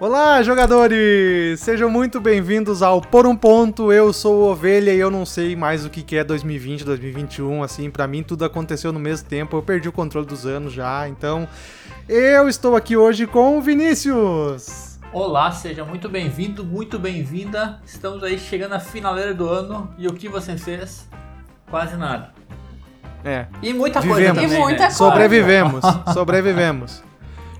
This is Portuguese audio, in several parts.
Olá, jogadores! Sejam muito bem-vindos ao Por um Ponto. Eu sou o Ovelha e eu não sei mais o que é 2020, 2021. Assim, para mim tudo aconteceu no mesmo tempo. Eu perdi o controle dos anos já. Então, eu estou aqui hoje com o Vinícius. Olá, seja muito bem-vindo, muito bem-vinda. Estamos aí chegando à finaleira do ano e o que você fez? Quase nada. É. E muita Vivemos. coisa também, E muita né? coisa. Sobrevivemos, sobrevivemos.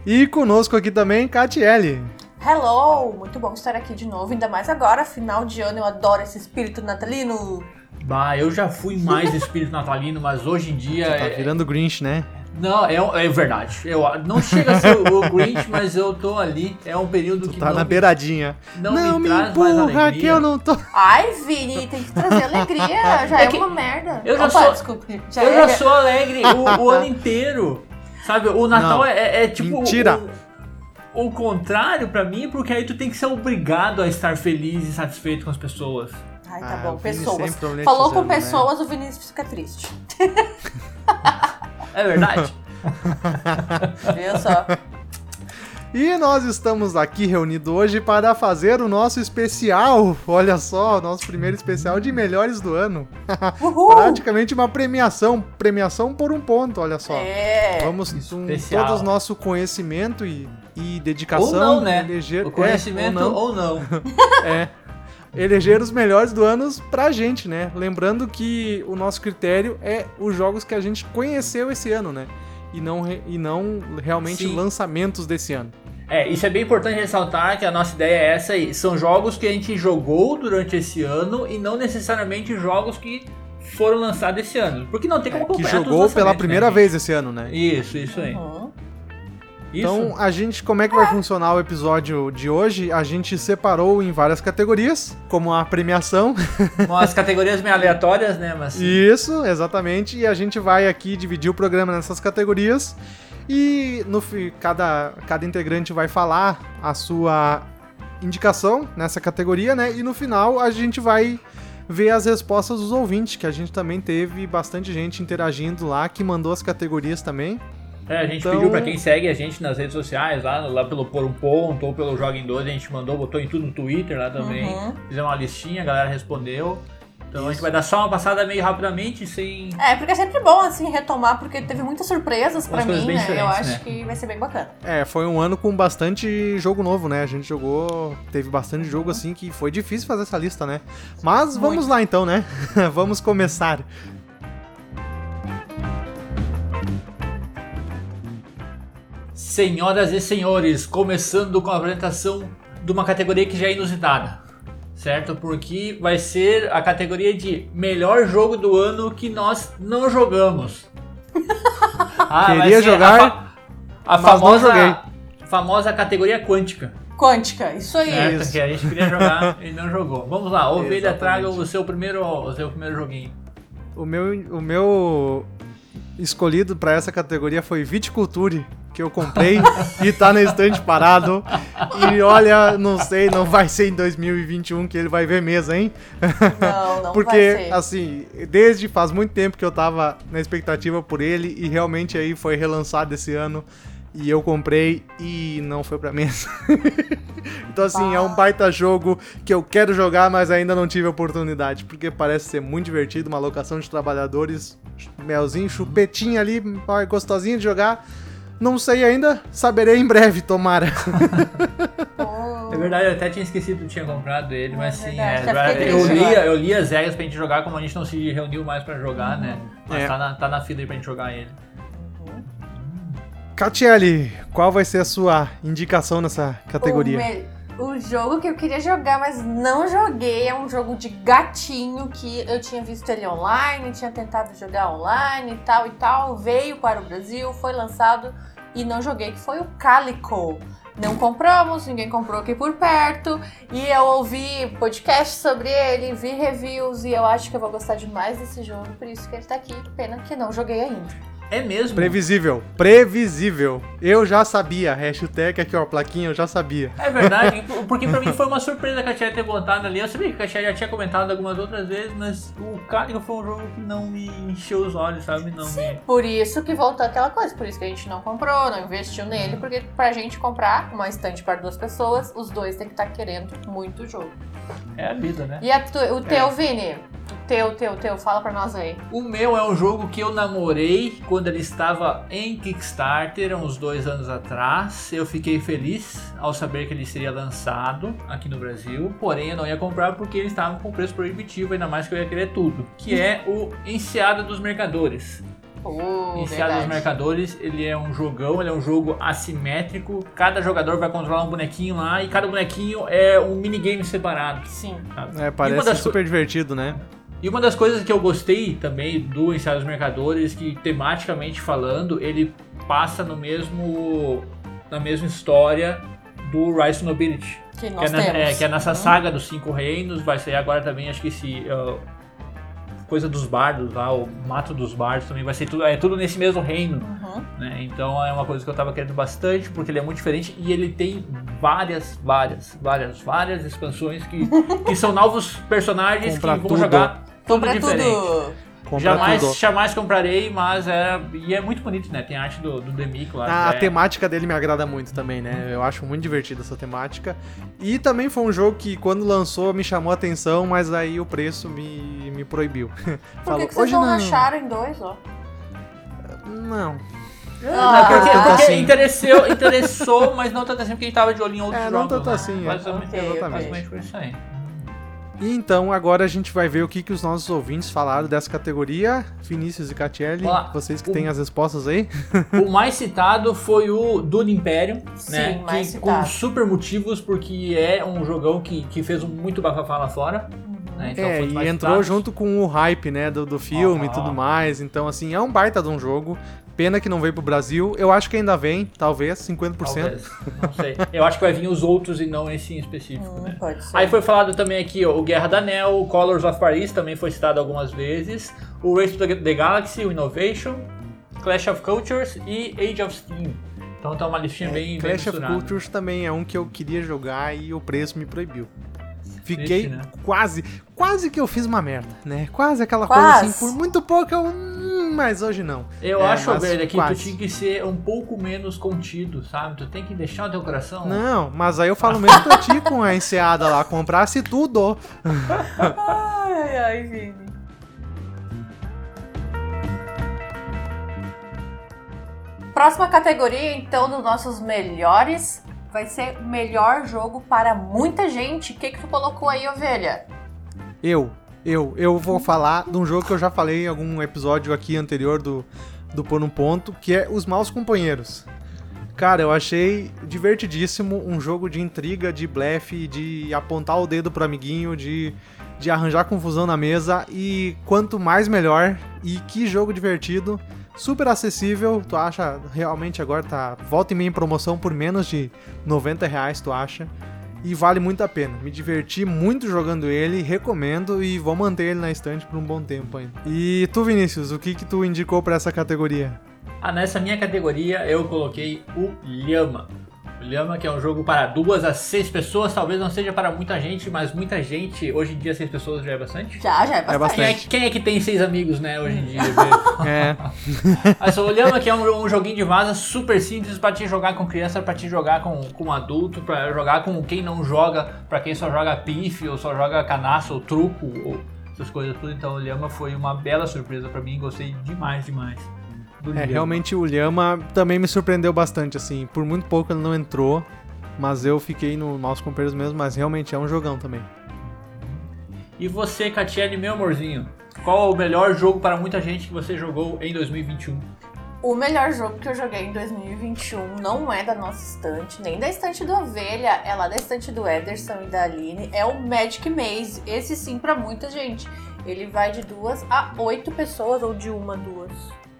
E conosco aqui também, Catiele. Hello! Muito bom estar aqui de novo, ainda mais agora, final de ano, eu adoro esse espírito natalino. Bah, eu já fui mais espírito natalino, mas hoje em dia. Tá é- virando Grinch, né? Não, é, é verdade. Eu, não chega a ser o Grinch, mas eu tô ali. É um período que Tá não, na beiradinha. não, Não, me me empurra que eu não tô. Ai, Vini, tem que trazer alegria, já É é, uma merda. eu já Opa, sou- desculpe. Já Eu é... já sou alegre o, o ano inteiro. Sabe, o Natal é, é- é tipo. mentira. O, o contrário pra mim, porque aí tu tem que ser obrigado a estar feliz e satisfeito com as pessoas. Ai, tá Ah, bom, pessoas. Falou com né? pessoas, o Vinícius fica triste. É verdade? Viu só? E nós estamos aqui reunidos hoje para fazer o nosso especial. Olha só, o nosso primeiro especial de melhores do ano. Uhul! Praticamente uma premiação, premiação por um ponto, olha só. É. Vamos com todo o nosso conhecimento e, e dedicação ou não, né? eleger, O conhecimento é, ou não, ou não. é, eleger os melhores do ano pra gente, né? Lembrando que o nosso critério é os jogos que a gente conheceu esse ano, né? E não, re- e não realmente Sim. lançamentos desse ano. É, isso é bem importante ressaltar que a nossa ideia é essa aí. São jogos que a gente jogou durante esse ano e não necessariamente jogos que foram lançados esse ano. Porque não tem como É, que acompanhar todos os jogou pela lançamentos, primeira né, vez esse ano, né? Isso, isso aí. Uhum. Isso. Então, a gente, como é que vai funcionar o episódio de hoje? A gente separou em várias categorias, como a premiação. Umas categorias meio aleatórias, né? Mas Isso, exatamente. E a gente vai aqui dividir o programa nessas categorias. E no cada, cada integrante vai falar a sua indicação nessa categoria, né? E no final a gente vai ver as respostas dos ouvintes, que a gente também teve bastante gente interagindo lá, que mandou as categorias também. É, a gente Então- pediu pra quem segue a gente nas redes sociais, lá, lá pelo Por um Ponto ou pelo Joga em 12, a gente mandou, botou em tudo no Twitter lá também. Uhum. Fizemos uma listinha, a galera respondeu. Então a gente Isso. vai dar só uma passada meio rapidamente, sem. É, porque é sempre bom, assim, retomar, porque teve muitas surpresas coisas mim, bem né? Eu acho né? que vai ser bem bacana. É, foi um ano com bastante jogo novo, né? A gente jogou, teve bastante jogo assim que foi difícil fazer essa lista, né? Mas vamos Muito. lá então, né? vamos começar. Senhoras e senhores, começando com a apresentação de uma categoria que já é inusitada, certo? Porque vai ser a categoria de melhor jogo do ano que nós não jogamos. Ah, Queria jogar, a, fa- a famosa, famosa categoria quântica, Quântica, isso aí. certo? Isso. Que a gente queria jogar e não jogou. Vamos lá, Ovelha, Exatamente. traga o seu primeiro, o seu primeiro joguinho. O meu, o meu escolhido pra essa categoria foi Viticulture, que eu comprei e tá na estante parado. E olha, não sei, não vai ser em 2021 que ele vai ver mesa, hein? Não, não Porque, vai ser. assim, desde faz muito tempo que eu tava na expectativa por ele e realmente aí foi relançado esse ano e eu comprei e não foi pra mesa. então, assim, é um baita jogo que eu quero jogar, mas ainda não tive oportunidade, porque parece ser muito divertido, uma locação de trabalhadores, melzinho, chupetinho ali, gostosinho de jogar. Não sei ainda, saberei em breve, tomara. É verdade, eu até tinha esquecido que tinha comprado ele, É mas sim, é, eu, li, eu li as regras pra gente jogar, como a gente não se reuniu mais pra jogar, né? Mas É. tá, na, tá na fila aí pra gente jogar ele. Catiele, qual vai ser a sua indicação nessa categoria? O, me- o jogo que eu queria jogar, mas não joguei, é um jogo de gatinho que eu tinha visto ele online, tinha tentado jogar online e tal e tal. Veio para o Brasil, foi lançado e não joguei, que foi o Calico. Não compramos, ninguém comprou aqui por perto. E eu ouvi podcast sobre ele, vi reviews e eu acho que eu vou gostar demais desse jogo, por isso que ele tá aqui. Pena que não joguei ainda. É mesmo? Previsível. Previsível. Eu já sabia. Hashtag aqui, ó, plaquinha, eu já sabia. É verdade, porque pra mim foi uma surpresa a Katia ter botado ali. Eu sabia que a Katia já tinha comentado algumas outras vezes, mas o Calico foi um jogo que não me encheu os olhos, sabe? Não me... Por isso que voltou aquela coisa, por isso que a gente não comprou, não investiu nele, porque pra gente comprar uma estante para duas pessoas, os dois tem que estar querendo muito o jogo. É a vida, né? E a tu- o teu, Vini? O teu, teu, teu, fala pra nós aí. O meu é um jogo que eu namorei quando ele estava em Kickstarter, há uns dois anos atrás. Eu fiquei feliz ao saber que ele seria lançado aqui no Brasil, porém eu não ia comprar porque ele estava com preço proibitivo, ainda mais que eu ia querer tudo. Que é o Enseada dos Mercadores. Oh, Enseada dos. Mercadores, ele é um jogão, ele é um jogo assimétrico. Cada jogador vai controlar um bonequinho lá e cada bonequinho é um minigame separado. Sim. sabe? É, parece super divertido, né? E uma das coisas que eu gostei também do Ensaio dos Mercadores, que tematicamente falando, ele passa no mesmo na mesma história do Rise to Nobility. Que Que é, na- temos. é, que é nessa Uhum. saga dos cinco reinos, vai sair agora também, acho que esse ah, coisa dos bardos lá, o mato dos bardos também vai ser tudo, é tudo nesse mesmo reino. Uhum. né? Então é uma coisa que eu tava querendo bastante, porque ele é muito diferente e ele tem várias, várias, várias, várias expansões que, que são novos personagens Comprar que vão tudo. jogar tudo diferente. tudo. Compra Jamais, tudo. jamais comprarei, mas é. E é muito bonito, né? Tem arte do, do Demico lá. Ah, A é- temática dele me agrada muito também, né? Eu acho muito divertida essa temática. E também foi um jogo que, quando lançou, me chamou a atenção, mas aí o preço me, me proibiu. Por que, Falou, que vocês hoje não não. racharam em dois, ó? Não. Não, Ah, porque, tanto porque assim. interessou, interessou, mas não tanto assim, porque a gente tava de olho em outros É, não jogos. tanto né? assim, é. Basicamente, Ok, Exatamente. basicamente foi isso aí. E então, agora a gente vai ver o que, que os nossos ouvintes falaram dessa categoria. Vinícius e Catielli, Vamos lá. vocês que O- têm as respostas aí. O mais citado foi o Dune Imperium, Sim, né? mais que, citado. com super motivos, porque é um jogão que, que fez muito bafafá lá fora. Né? Então é, e entrou citados. junto com o hype, né, do, do filme e tudo mais. Então, assim, é um baita de um jogo. Pena que não veio pro Brasil. Eu acho que ainda vem, talvez, 50%. Talvez, não sei. Eu acho que vai vir os outros e não esse em específico, Hum, né? pode ser. Aí foi falado também aqui, ó, o Guerra da Anel, o Colors of Paris também foi citado algumas vezes, o Race to the Galaxy, o Innovation, Clash of Cultures e Age of Steam. Então tá uma listinha bem, bem É, Clash of misturada. Cultures também é um que eu queria jogar e o preço me proibiu. Fiquei Triste, né? quase, quase que eu fiz uma merda, né? Quase aquela Quase. coisa assim, por muito pouco eu. Mas hoje não. Eu É, acho, mas velho, que tu tinha que ser um pouco menos contido, sabe? Tu tem que deixar o teu coração. Não, mas aí eu falo mesmo pra ti com a enseada lá, comprasse tudo. Ai, ai, Vini. Próxima categoria, então, dos nossos melhores, vai ser melhor jogo para muita gente. O que, que tu colocou aí, ovelha? Eu, eu, eu vou falar de um jogo que eu já falei em algum episódio aqui anterior do, do Por um Ponto, que é Os Maus Companheiros. Cara, eu achei divertidíssimo um jogo de intriga, de blefe, de apontar o dedo pro amiguinho, de, de arranjar confusão na mesa e quanto mais melhor. E que jogo divertido, super acessível. Tu acha realmente agora tá volta e meia em promoção por menos de 90 reais, tu acha? E vale muito a pena. Me diverti muito jogando ele, recomendo e vou manter ele na estante por um bom tempo ainda. E tu, Vinícius, o que que tu indicou pra essa categoria? Ah, nessa minha categoria eu coloquei o Lhama. O Lhama, que é um jogo para duas a seis pessoas, talvez não seja para muita gente, mas muita gente, hoje em dia seis pessoas já é bastante. Já, já é bastante. bastante. Quem é, quem é que tem seis amigos, né, hoje em dia? É, Mas o Lhama, que é um, um joguinho de vaza super simples para te jogar com criança, para te jogar com, com adulto, para jogar com quem não joga, para quem só joga pife, ou só joga canaço, ou truco, ou essas coisas tudo. Então o Lhama foi uma bela surpresa para mim, gostei demais, demais. Do é, Lhama. realmente o Lhama também me surpreendeu bastante, assim. Por muito pouco ele não entrou, mas eu fiquei no Maus Companheiros mesmo, mas realmente é um jogão também. E você, Catiele, meu amorzinho, qual é o melhor jogo para muita gente que você jogou em 2021? O melhor jogo que eu joguei em 2021 não é da nossa estante, nem da estante do Ovelha, é lá da estante do Ederson e da Aline, é o Magic Maze. Esse sim, pra muita gente. Ele vai de duas a oito pessoas, ou de uma a duas.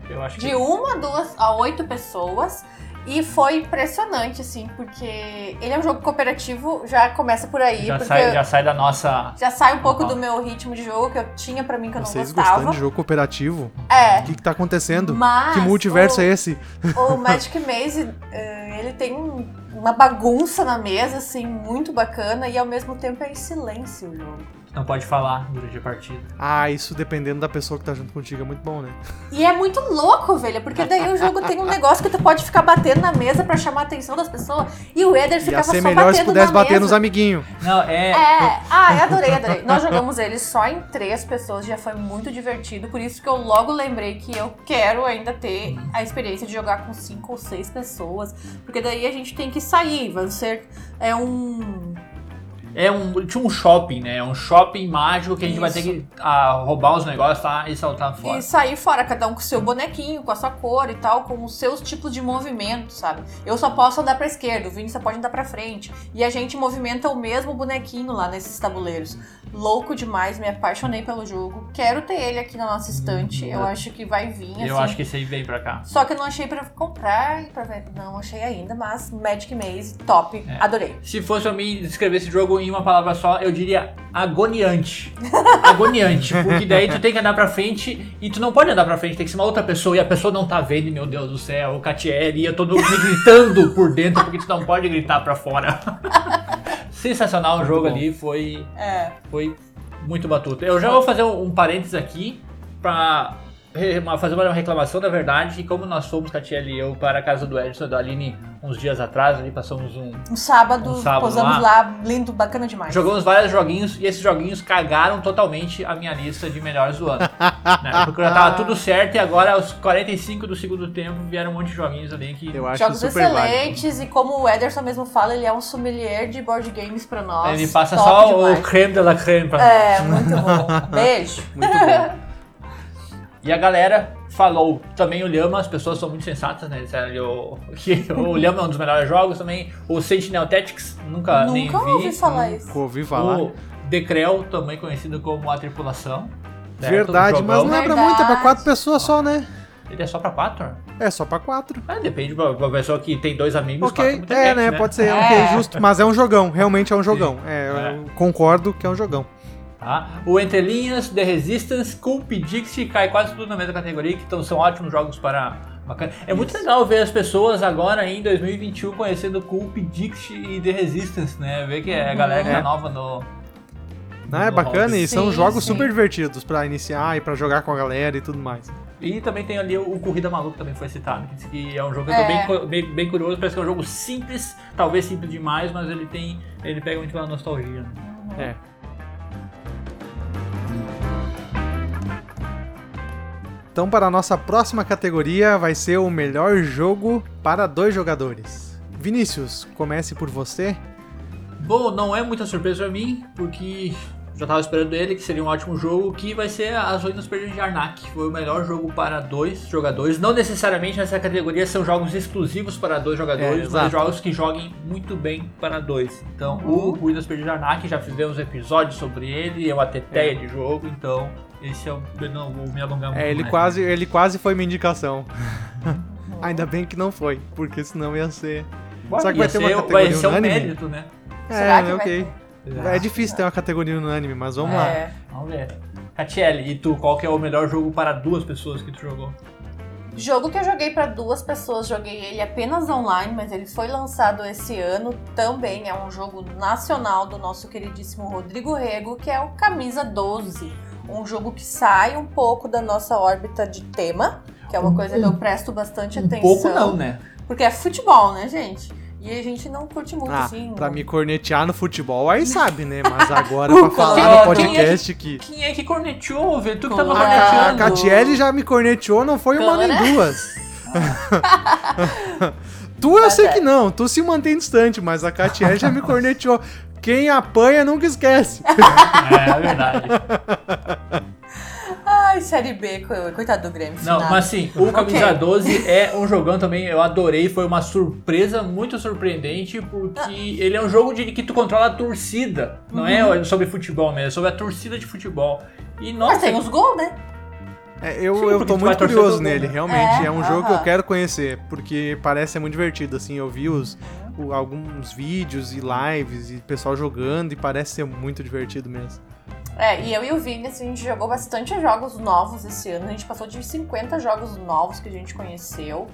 Eu acho que De uma a duas a oito pessoas. E foi impressionante, assim, porque ele é um jogo cooperativo, já começa por aí. Já sai, já sai da nossa. já sai um pouco Uhum. do meu ritmo de jogo que eu tinha pra mim que eu não Vocês gostava. gostando de jogo cooperativo? É. O que, que tá acontecendo? Mas que multiverso o, é esse? o Magic Maze, eh, ele tem um- uma bagunça na mesa, assim, muito bacana, e ao mesmo tempo é em silêncio o jogo. Não pode falar durante a partida. Ah, isso dependendo da pessoa que tá junto contigo é muito bom, né? E é muito louco, velho, porque daí o jogo tem um negócio que tu pode ficar batendo na mesa pra chamar a atenção das pessoas, e o Eder Ia ficava ser só melhor batendo se pudesse na bater mesa. nos amiguinhos. Não, é. É, ah, eu adorei, adorei. Nós jogamos ele só em três pessoas, já foi muito divertido, por isso que eu logo lembrei que eu quero ainda ter a experiência de jogar com cinco ou seis pessoas, porque daí a gente tem que sair, vai ser é um É um, tinha um shopping, né? É um shopping mágico que a gente vai ter Isso. que ah, roubar os negócios tá, e saltar fora. e sair fora, cada um com o seu bonequinho, com a sua cor e tal, com os seus tipos de movimento, sabe? Eu só posso andar pra esquerda, o Vini só pode andar pra frente, e a gente movimenta o mesmo bonequinho lá nesses tabuleiros. Louco demais, me apaixonei pelo jogo. Quero ter ele aqui na nossa estante. Eu acho que vai vir assim. Eu acho que esse aí veio pra cá. Só que eu não achei pra comprar e pra ver. Não achei ainda, mas Magic Maze, top. É. Adorei. Se fosse pra mim descrever esse jogo em uma palavra só, eu diria agoniante. agoniante. Porque daí tu tem que andar pra frente e tu não pode andar pra frente, tem que ser uma outra pessoa e a pessoa não tá vendo, meu Deus do céu, o Catiele, e eu tô me gritando por dentro porque tu não pode gritar pra fora. Sensacional o jogo ali, foi, É. foi muito batuta. Eu já vou fazer um, um parênteses aqui pra fazer uma reclamação, na verdade, que como nós fomos, Catiele e eu, para a casa do Edson e da Aline uns dias atrás, ali passamos um, Um sábado, Um sábado posamos lá. lindo, bacana demais. Jogamos vários joguinhos e esses joguinhos cagaram totalmente a minha lista de melhores do ano. né? Porque já tava tudo certo e agora aos 45 do segundo tempo vieram um monte de joguinhos ali que Eu acho Jogos super válido. excelentes e como o Ederson mesmo fala, ele é um sommelier de board games pra nós. ele passa Top só demais. o creme de la creme pra É, muito bom. Beijo. Muito bom. E a galera falou também o Lhama, as pessoas são muito sensatas, né? Disseram que o, o Lhama é um dos melhores jogos também. O Sentinel Tactics, nunca, nem vi. Nunca ouvi falar isso. Nunca ouvi falar. O Decrel, também conhecido como A Tripulação. certo? Verdade, mas não é pra muito, é pra quatro pessoas só, né? Ele é só pra quatro? É só pra quatro. Ah, depende pra pra pessoa que tem dois amigos. Ok, é, bem, né? Pode ser, É. ok, justo. Mas é um jogão, realmente é um jogão. É, É. eu concordo que é um jogão. Tá? O Entre Linhas, The Resistance, Culp Dixie cai quase tudo na mesma categoria, que então são ótimos jogos para. Bacana. É muito legal ver as pessoas agora em 2021 conhecendo Culp, Dixie e The Resistance, né? Ver que é a galera que tá É. nova no. Não, é no bacana hobby. e são Sim, jogos sim. super divertidos pra iniciar e pra jogar com a galera e tudo mais. E também tem ali o Corrida Maluca também foi citado, que é um jogo que eu É. tô bem, cu- bem, bem curioso, parece que é um jogo simples, talvez simples demais, mas ele tem. ele pega muito pela nostalgia. né? É. Então, para a nossa próxima categoria, vai ser o melhor jogo para dois jogadores. Vinícius, comece por você. Bom, não é muita surpresa pra mim, porque já tava esperando ele, que seria um ótimo jogo, que vai ser As Ruínas Perdidas de Arnak. Foi o melhor jogo para dois jogadores. Não necessariamente nessa categoria são jogos exclusivos para dois É, jogadores, exato. mas jogos que joguem muito bem para dois. Então, o Ruínas Perdidas de Arnak, já fizemos episódios sobre ele, é uma teteia de jogo, então esse é o... eu não vou me alongar muito É, ele mais. quase, ele quase foi minha indicação. Ainda bem que não foi, porque senão ia ser. Será que vai ia ter uma ser- categoria Vai ser um mérito, né? Será que é, vai ok. É difícil ter uma categoria unânime, mas vamos lá. É. Vamos ver. Catiele, e tu, qual que é o melhor jogo para duas pessoas que tu jogou? Jogo que eu joguei pra duas pessoas, joguei ele apenas online, mas ele foi lançado esse ano. Também é um jogo nacional do nosso queridíssimo Rodrigo Rego, que é o Camisa 12. Um jogo que sai um pouco da nossa órbita de tema, que é uma coisa que eu presto bastante Um atenção. pouco não, né? Porque é futebol, né, gente? E a gente não curte muito, Ah, assim. pra me cornetear no futebol, aí sabe, né? Mas agora pra falar quem no é- podcast que. Quem é que corneteou, velho? Tu que tava Ah, A corneteando. Catiele já me corneteou, não foi uma nem duas. tu eu sei que certo. não, tu se mantém distante, mas a Catiele já me corneteou. Quem apanha nunca esquece. É, é verdade. Ai, Série B, co- coitado do Grêmio. Não, finado. mas assim, o Camisa Ok. 12 é um jogão também, eu adorei, foi uma surpresa muito surpreendente, porque ele é um jogo de que tu controla a torcida, não é sobre futebol mesmo, é sobre a torcida de futebol. E Mas nossa, tem os gols, né? É, eu, Sim, eu tô muito curioso nele, realmente. É, É, um jogo que eu quero conhecer, porque parece ser muito divertido, assim. Eu vi os, o- alguns vídeos e lives e pessoal jogando e parece ser muito divertido mesmo. É, e eu e o Vini, assim, a gente jogou bastante jogos novos esse ano. A gente passou de 50 jogos novos que a gente conheceu,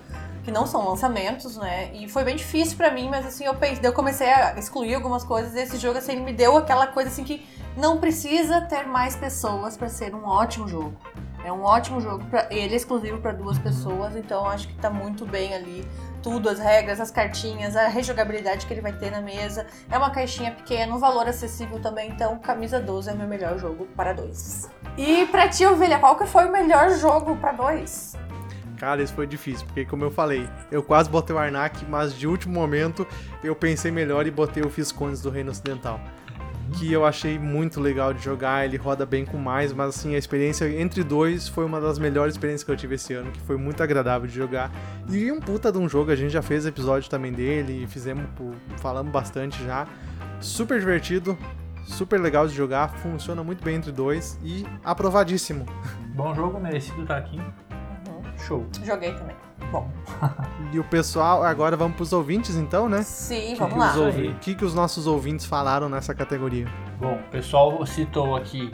que não são lançamentos, né? E foi bem difícil pra mim, mas assim, eu pensei, eu comecei a excluir algumas coisas e esse jogo, assim, ele me deu aquela coisa assim que não precisa ter mais pessoas pra ser um ótimo jogo. É um ótimo jogo, pra, ele é exclusivo pra duas pessoas, então acho que tá muito bem ali. Tudo, as regras, as cartinhas, a rejogabilidade que ele vai ter na mesa. É uma caixinha pequena, um valor acessível também, então Camisa 12 é o meu melhor jogo para dois. E pra ti, Ovelha, qual que foi o melhor jogo pra dois? Cara, isso foi difícil, porque como eu falei, eu quase botei o Arnak, mas de último momento eu pensei melhor e botei o Fiscones do Reino Ocidental. Que eu achei muito legal de jogar, ele roda bem com mais, mas assim, a experiência entre dois foi uma das melhores experiências que eu tive esse ano, que foi muito agradável de jogar. E um puta de um jogo, a gente já fez episódio também dele, fizemos, falamos bastante já. Super divertido, super legal de jogar, funciona muito bem entre dois e aprovadíssimo. Bom jogo, merecido estar aqui. Show. Joguei também. Bom, E o pessoal, agora vamos pros ouvintes então, né? sim, que vamos que lá. os ouvi-. O que, que os nossos ouvintes falaram nessa categoria? Bom, o pessoal citou aqui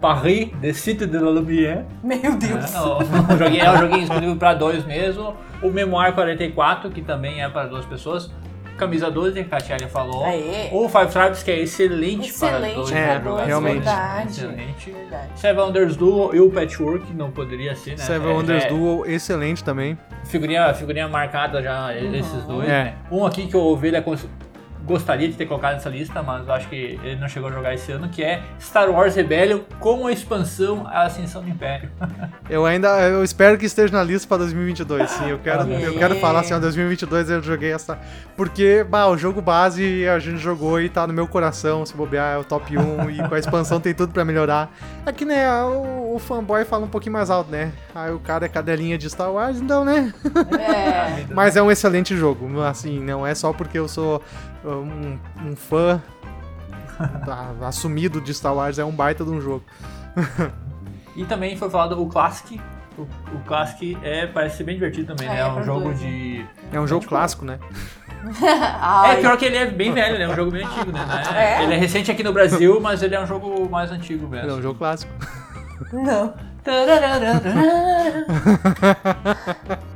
Paris, The City de la Lumière. Meu Deus. É, o, o joguinho é um joguinho exclusivo para dois mesmo. O Memoir 44, que também é para duas pessoas. Camisa 12, que a Tiaria falou. Aê. O Five Tribes, que é excelente, para Excelente dois. É, dois, realmente. verdade. Excelente. Verdade. Seven Wonders Duel e o Patchwork, não poderia ser, né? Seven É- Wonders é Duel, excelente também. Figurinha, figurinha marcada já, esses dois, É. né? Um aqui que o Ovelha gostaria de ter colocado nessa lista, mas eu acho que ele não chegou a jogar esse ano, que é Star Wars Rebellion com a expansão A Ascensão do Império. Eu ainda, eu espero que esteja na lista para 2022, sim. Eu quero, eu quero falar assim, ó, 2022 eu joguei essa, porque, bah, o jogo base a gente jogou e tá no meu coração, se bobear é o top 1 e com a expansão tem tudo pra melhorar. Aqui, né, o, o fanboy fala um pouquinho mais alto, né? Aí o cara é cadelinha de Star Wars, então, né? É. Mas é um excelente jogo, assim, não é só porque eu sou um, um fã assumido de Star Wars, é um baita de um jogo. E também foi falado o Classic. O, o Classic é, parece ser bem divertido também, Ah, né? é É um jogo dois, de. É um jogo tipo, clássico, né? É, pior que ele é bem velho, né? É um jogo bem antigo, né? É? Ele é recente aqui no Brasil, mas ele é um jogo mais antigo É mesmo. um jogo clássico. Não.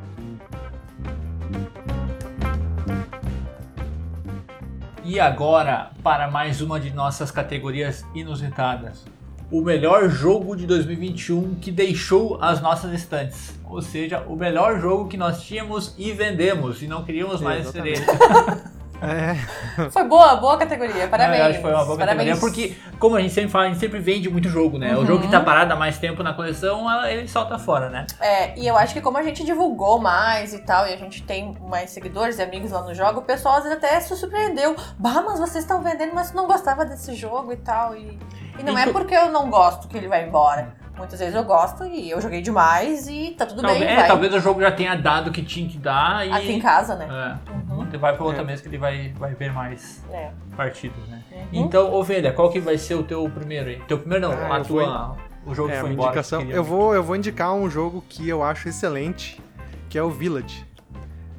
E agora, para mais uma de nossas categorias inusitadas. O melhor jogo de 2021 que deixou as nossas estantes. Ou seja, o melhor jogo que nós tínhamos e vendemos e não queríamos mais ser ele. É. Foi boa, boa categoria. Parabéns. Eu acho que foi uma boa Parabéns. categoria, porque, como a gente sempre fala, a gente sempre vende muito jogo, né? O jogo que tá parado há mais tempo na coleção, ele solta fora, né? É, e eu acho que como a gente divulgou mais e tal, e a gente tem mais seguidores e amigos lá no jogo, o pessoal às vezes até se surpreendeu. Bah, mas vocês estão vendendo, mas tu não gostava desse jogo e tal. E, e não é Então- porque eu não gosto que ele vai embora. Muitas vezes eu gosto e eu joguei demais e tá tudo Talvez, bem. é, vai. talvez o jogo já tenha dado o que tinha que dar e. Aqui em casa, né? É. Você vai pra outra mesa que ele vai, vai ver mais É. partidas, né? Uhum. Então, Ovelha, qual que vai ser o teu primeiro aí? Teu primeiro não, Ah, a tua. O jogo É, que foi embora. indicação. que. Eu vou, eu vou indicar um jogo que eu acho excelente, que é o Village.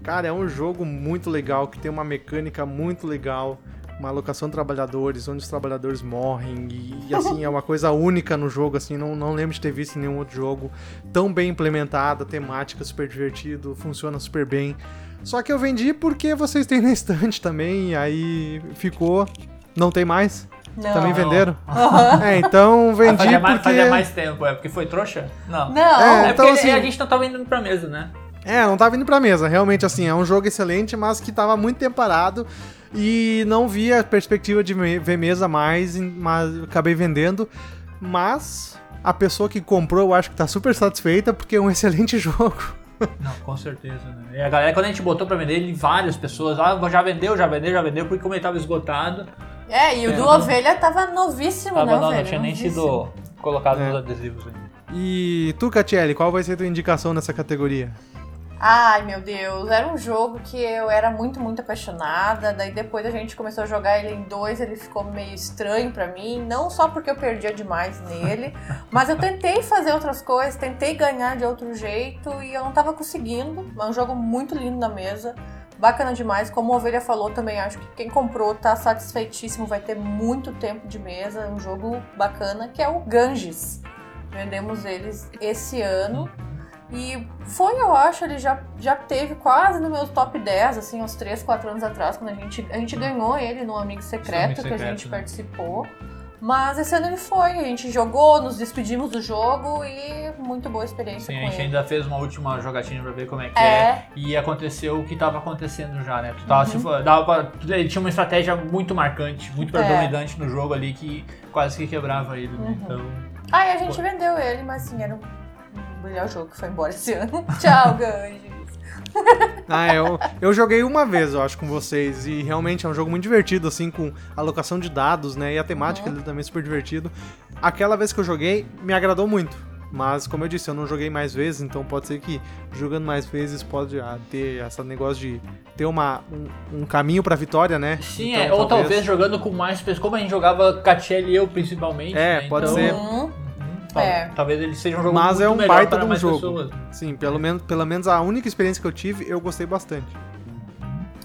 Cara, é um jogo muito legal, que tem uma mecânica muito legal, uma alocação de trabalhadores, onde os trabalhadores morrem, e, e, assim, é uma coisa única no jogo, assim, não, não lembro de ter visto em nenhum outro jogo. Tão bem implementada, temática super divertido, funciona super bem. Só que eu vendi porque vocês têm na estante também, aí ficou. Não tem mais? Não. Também Não. venderam? É, então vendi fazia, mais, porque... fazia mais tempo, é porque foi trouxa? Não. Não. É, É então, porque assim- a gente não tá vendendo pra mesa, né? É, não tá vindo pra mesa. Realmente, assim, é um jogo excelente, mas que tava muito tempo parado e não via a perspectiva de ver mesa mais, mas acabei vendendo. Mas a pessoa que comprou, eu acho que tá super satisfeita porque é um excelente jogo. Não, com certeza, né? E a galera, quando a gente botou pra vender, ele, várias pessoas, ah, já vendeu, já vendeu, já vendeu, porque como ele tava esgotado, É, e o É, do Ovelha tava novíssimo, tava, né, não, não tinha nem Novíssimo. sido colocado É. nos adesivos ainda. E tu, Catiele, qual vai ser a tua indicação nessa categoria? Ai, meu Deus, era um jogo que eu era muito, muito apaixonada. Daí depois a gente começou a jogar ele em dois, ele ficou meio estranho pra mim. Não só porque eu perdia demais nele, mas eu tentei fazer outras coisas, tentei ganhar de outro jeito e eu não tava conseguindo. É um jogo muito lindo na mesa. Bacana demais, como a Ovelha falou também, acho que quem comprou tá satisfeitíssimo, vai ter muito tempo de mesa, um jogo bacana, que é o Ganges. Vendemos eles esse ano. E foi, eu acho, ele já, já teve quase no meu top 10, assim, uns 3, 4 anos atrás, quando a gente, a gente ganhou ele no Amigo Secreto, Amigo que a gente né? participou. Mas esse ano ele foi, a gente jogou, nos despedimos do jogo e muito boa experiência Sim, a com gente ele. ainda fez uma última jogatina pra ver como é que é. É, E aconteceu o que tava acontecendo já, né? Tu tava, Uhum. se dava pra- ele tinha uma estratégia muito marcante, muito É. predominante no jogo ali que quase que quebrava ele, né? Uhum. Então. Aí a gente vendeu ele, mas sim, era um melhor jogo que foi embora esse ano. Tchau, Ganges. Ah, eu, eu joguei uma vez, eu acho, com vocês. E realmente é um jogo muito divertido, assim, com alocação de dados, né? E a temática Uhum. dele também é super divertido. Aquela vez que eu joguei, me agradou muito. Mas, como eu disse, eu não joguei mais vezes, então pode ser que jogando mais vezes pode ah, ter esse negócio de ter uma, um, um caminho pra vitória, né? Sim, Então, é, ou talvez jogando com mais pessoas. Como a gente jogava Catiel e eu principalmente. É, né? pode então, ser. Uhum. É. Talvez ele seja um jogo Mas muito é um baita de um jogo. pessoas. Sim, pelo menos, pelo menos a única experiência que eu tive, eu gostei bastante.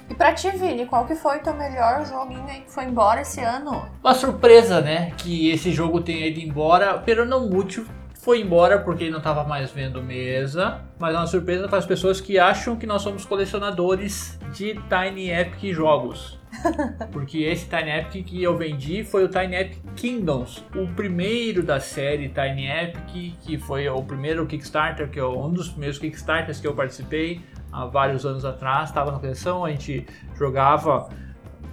E pra ti, Vini, qual que foi teu melhor joguinho aí que foi embora esse ano? Uma surpresa, né? Que esse jogo tenha ido embora, pero não muito. Foi embora porque ele não tava mais vendo mesa, mas é uma surpresa para as pessoas que acham que nós somos colecionadores de Tiny Epic jogos. Porque esse Tiny Epic que eu vendi foi o Tiny Epic Kingdoms, o primeiro da série Tiny Epic, que foi o primeiro Kickstarter, que é um dos primeiros Kickstarters que eu participei há vários anos atrás, estava na coleção, a gente jogava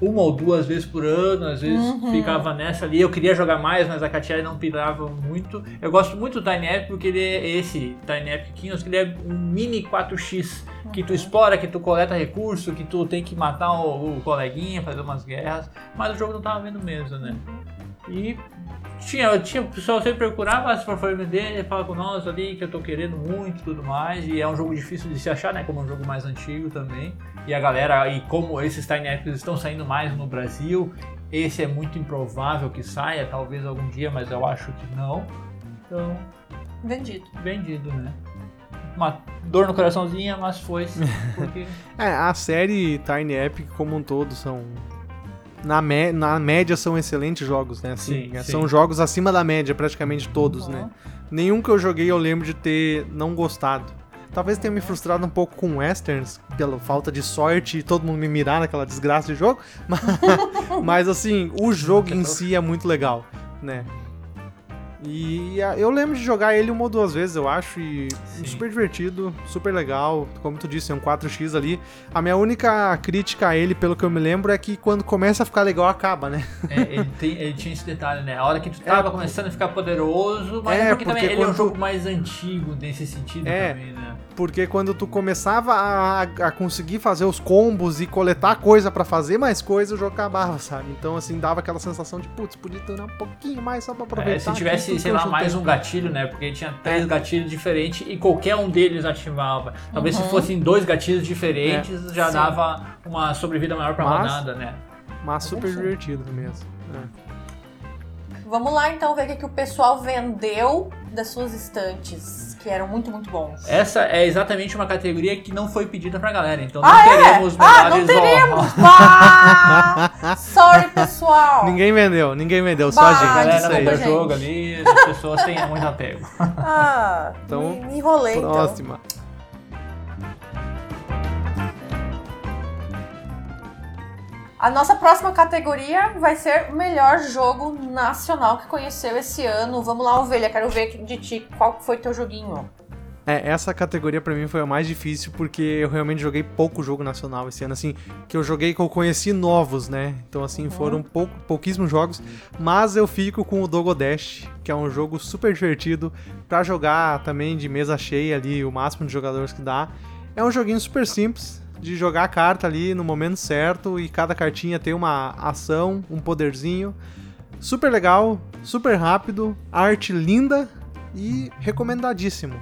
uma ou duas vezes por ano, às vezes Uhum. ficava nessa ali. Eu queria jogar mais, mas a Katia não pirava muito. Eu gosto muito do Tiny Epic porque ele é esse Tiny Epic Kingdoms, que ele é um mini 4x que tu explora, que tu coleta recurso, que tu tem que matar o, o coleguinha, fazer umas guerras, mas o jogo não tava vendo mesmo, né? E tinha, tinha o pessoal sempre procurava, "Ah, se for for vender, fala com nós ali que eu tô querendo muito e tudo mais. E é um jogo difícil de se achar, né? Como é um jogo mais antigo também. E a galera, e como esses Tiny Epics estão saindo mais no Brasil, esse é muito improvável que saia, talvez algum dia, mas eu acho que não. Então, Vendido. vendido, né? Uma dor no coraçãozinho, mas foi. Porque É, a série Tiny Epic como um todo são. Na, mé- na média são excelentes jogos, né? Assim, Sim, é, sim. São jogos acima da média, praticamente todos, Uhum. né? Nenhum que eu joguei eu lembro de ter não gostado. Talvez tenha me frustrado um pouco com westerns, pela falta de sorte e todo mundo me mirar naquela desgraça de jogo. Mas, mas, assim, o jogo em si é muito legal, né? E ah, eu lembro de jogar ele uma ou duas vezes, eu acho, e Sim. super divertido, super legal. Como tu disse, é um 4x ali. A minha única crítica a ele, pelo que eu me lembro, é que quando começa a ficar legal, acaba, né? é, ele, tem- ele tinha esse detalhe, né? A hora que tu tava É, começando a ficar poderoso, mas É, porque, também porque ele é um jogo mais antigo nesse sentido É. também, né? Porque quando tu começava a, a conseguir fazer os combos e coletar coisa pra fazer mais coisa, o jogo acabava, sabe? Então, assim, dava aquela sensação de, putz, podia ter um pouquinho mais só pra aproveitar. É, se tivesse, tudo sei lá, mais um gatilho, né? Porque tinha três É. gatilhos diferentes e qualquer um deles ativava. Talvez Uhum. se fossem dois gatilhos diferentes, já Sim. dava uma sobrevida maior pra Mas- rodada, né? Mas super divertido mesmo. É. Vamos lá então ver o que, que o pessoal vendeu das suas estantes, que eram muito, muito bons. Essa é exatamente uma categoria que não foi pedida pra galera, então Ah, não é? teremos Ah, não melhores teremos! Bah! Sorry, pessoal! Ninguém vendeu, ninguém vendeu, só Bah, a A gente. galera Isso aí. comprou o gente. jogo ali, as pessoas têm muito apego. Ah, Então, me, enrolei então. A nossa próxima categoria vai ser o melhor jogo nacional que conheceu esse ano. Vamos lá, Ovelha, quero ver de ti qual foi teu joguinho. É, essa categoria pra mim foi a mais difícil porque eu realmente joguei pouco jogo nacional esse ano, assim, que eu joguei que eu conheci novos, né? Então, assim, foram pouco, pouquíssimos jogos, mas eu fico com o Dogodash, que é um jogo super divertido pra jogar também de mesa cheia ali, o máximo de jogadores que dá. É um joguinho super simples de jogar a carta ali no momento certo e cada cartinha tem uma ação, um poderzinho. Super legal, super rápido, arte linda e recomendadíssimo.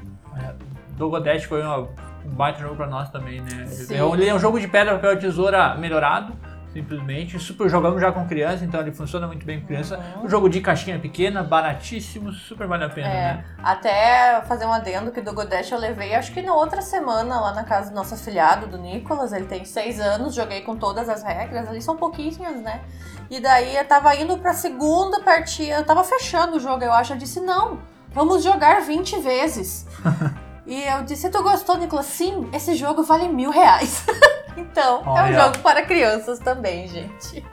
Dogodash foi uma um baita jogo pra nós também, né? Sim. É um, ele é um jogo de pedra, papel, tesoura melhorado, simplesmente. Super jogamos já com criança, então ele funciona muito bem com criança. Uhum. Um jogo de caixinha pequena, baratíssimo, super vale a pena, É, né? até fazer um adendo que do Godash eu levei, acho que na outra semana, lá na casa do nosso afilhado, do Nicolas. Ele tem seis anos, joguei com todas as regras, ali são pouquinhas, né? E daí eu tava indo pra segunda partida, eu tava fechando o jogo, eu acho. Eu disse, não, vamos jogar 20 vezes. e eu disse, tu gostou, Nicolas? Sim, esse jogo vale mil reais. então, é um Olha. jogo para crianças também, gente.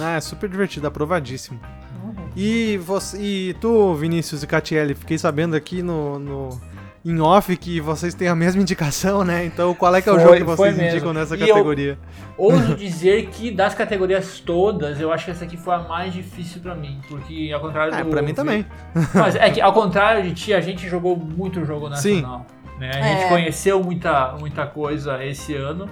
Ah, é super divertido, aprovadíssimo. Uhum. E, você, e tu, Vinícius e Catiele, fiquei sabendo aqui no, no em off que vocês têm a mesma indicação, né? Então qual é que é o Foi- jogo que vocês indicam nessa E eu- categoria? Ouso dizer que das categorias todas, eu acho que essa aqui foi a mais difícil pra mim. Porque ao contrário É, do. pra mim também. Mas é que ao contrário de ti, a gente jogou muito jogo Sim. nacional. Né? A gente É. conheceu muita, muita coisa esse ano.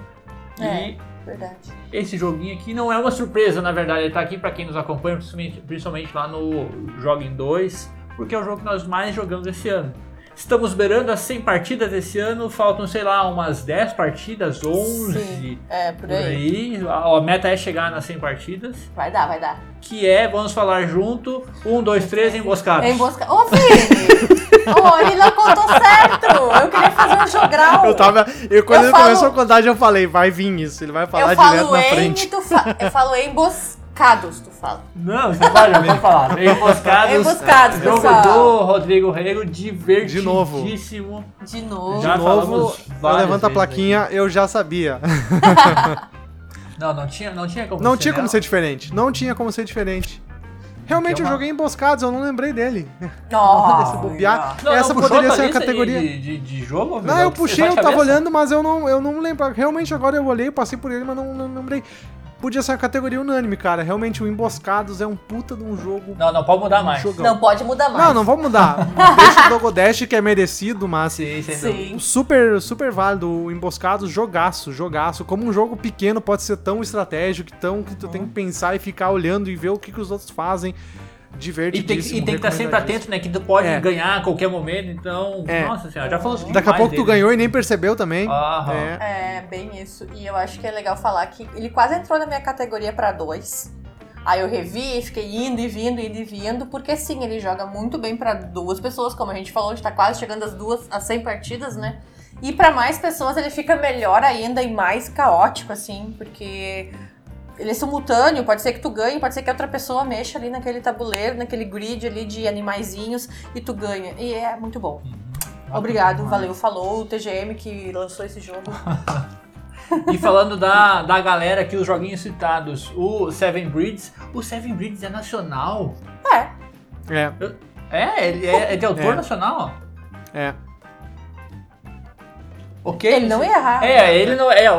É. E Verdade. esse joguinho aqui não é uma surpresa, na verdade. Ele tá aqui pra quem nos acompanha, principalmente, principalmente lá no Joguem 2, porque é o jogo que nós mais jogamos esse ano. Estamos beirando as 100 partidas esse ano, faltam, sei lá, umas 10 partidas, 11 Sim, é, por por aí. aí. A, a meta é chegar nas 100 partidas, Vai dar, vai dar. que é, vamos falar junto, 1, 2, 3, emboscados. É embosca... Ô, Vini! Ô, ele não contou certo! Eu queria fazer um jogral. Eu tava. Eu, quando Eu ele falo- começou a contagem, eu falei, vai vir isso. Ele vai falar eu direto falo na frente. tu fa... Eu falo emboscados, tu fala. Não, você pode, eu vou falar. Emboscados. Emboscados, Jogo pessoal. do Rodrigo Rego, De novo. divertidíssimo. De novo. Já De novo, falamos eu várias levanto a plaquinha, eu já sabia. Não, não tinha, não tinha como Não ser tinha como ser diferente. Não tinha como ser diferente. Realmente é eu uma- joguei emboscados, eu não lembrei dele. Nossa. Bobear, Não, essa não poderia ser a categoria. De, de, de jogo? Não, eu puxei, eu de tava cabeça? olhando, mas eu não, eu não lembro. Realmente agora eu olhei, eu passei por ele, mas não, não lembrei. Podia ser a categoria unânime, cara. Realmente o Emboscados é um puta de um jogo. Não, não pode mudar mais. jogão. Não pode mudar mais. Não, não vamos mudar. Deixa o Dogodash que é merecido, mas Sim, sem dúvida. Sim. super, super válido. O Emboscados, jogaço, jogaço. Como um jogo pequeno pode ser tão estratégico, tão que tu tem que pensar e ficar olhando e ver o que, que os outros fazem. E tem, Divertidíssimo. e tem que estar sempre recomendadíssimo. atento, né? Que tu pode É. ganhar a qualquer momento, então. É. Nossa senhora, já falou Daqui a pouco tu ganhou e nem percebeu também. Aham. É. É, bem isso. E eu acho que é legal falar que ele quase entrou na minha categoria pra dois. Aí eu revi, fiquei indo e vindo, indo e vindo, porque sim, ele joga muito bem pra duas pessoas, como a gente falou, a gente tá quase chegando às duas, às 100 partidas, né? E pra mais pessoas ele fica melhor ainda e mais caótico, assim, porque ele é simultâneo, pode ser que tu ganhe, pode ser que outra pessoa mexa ali naquele tabuleiro, naquele grid ali de animaizinhos e tu ganha. E é muito bom. Obrigado, valeu, falou o TGM que lançou esse jogo. E falando da, da galera aqui, os joguinhos citados, o Seven Breeds. O Seven Breeds é nacional. É, É, É, ele é, é de autor É. nacional. é. Ok? ele não ia errar. É, ele não. É, o,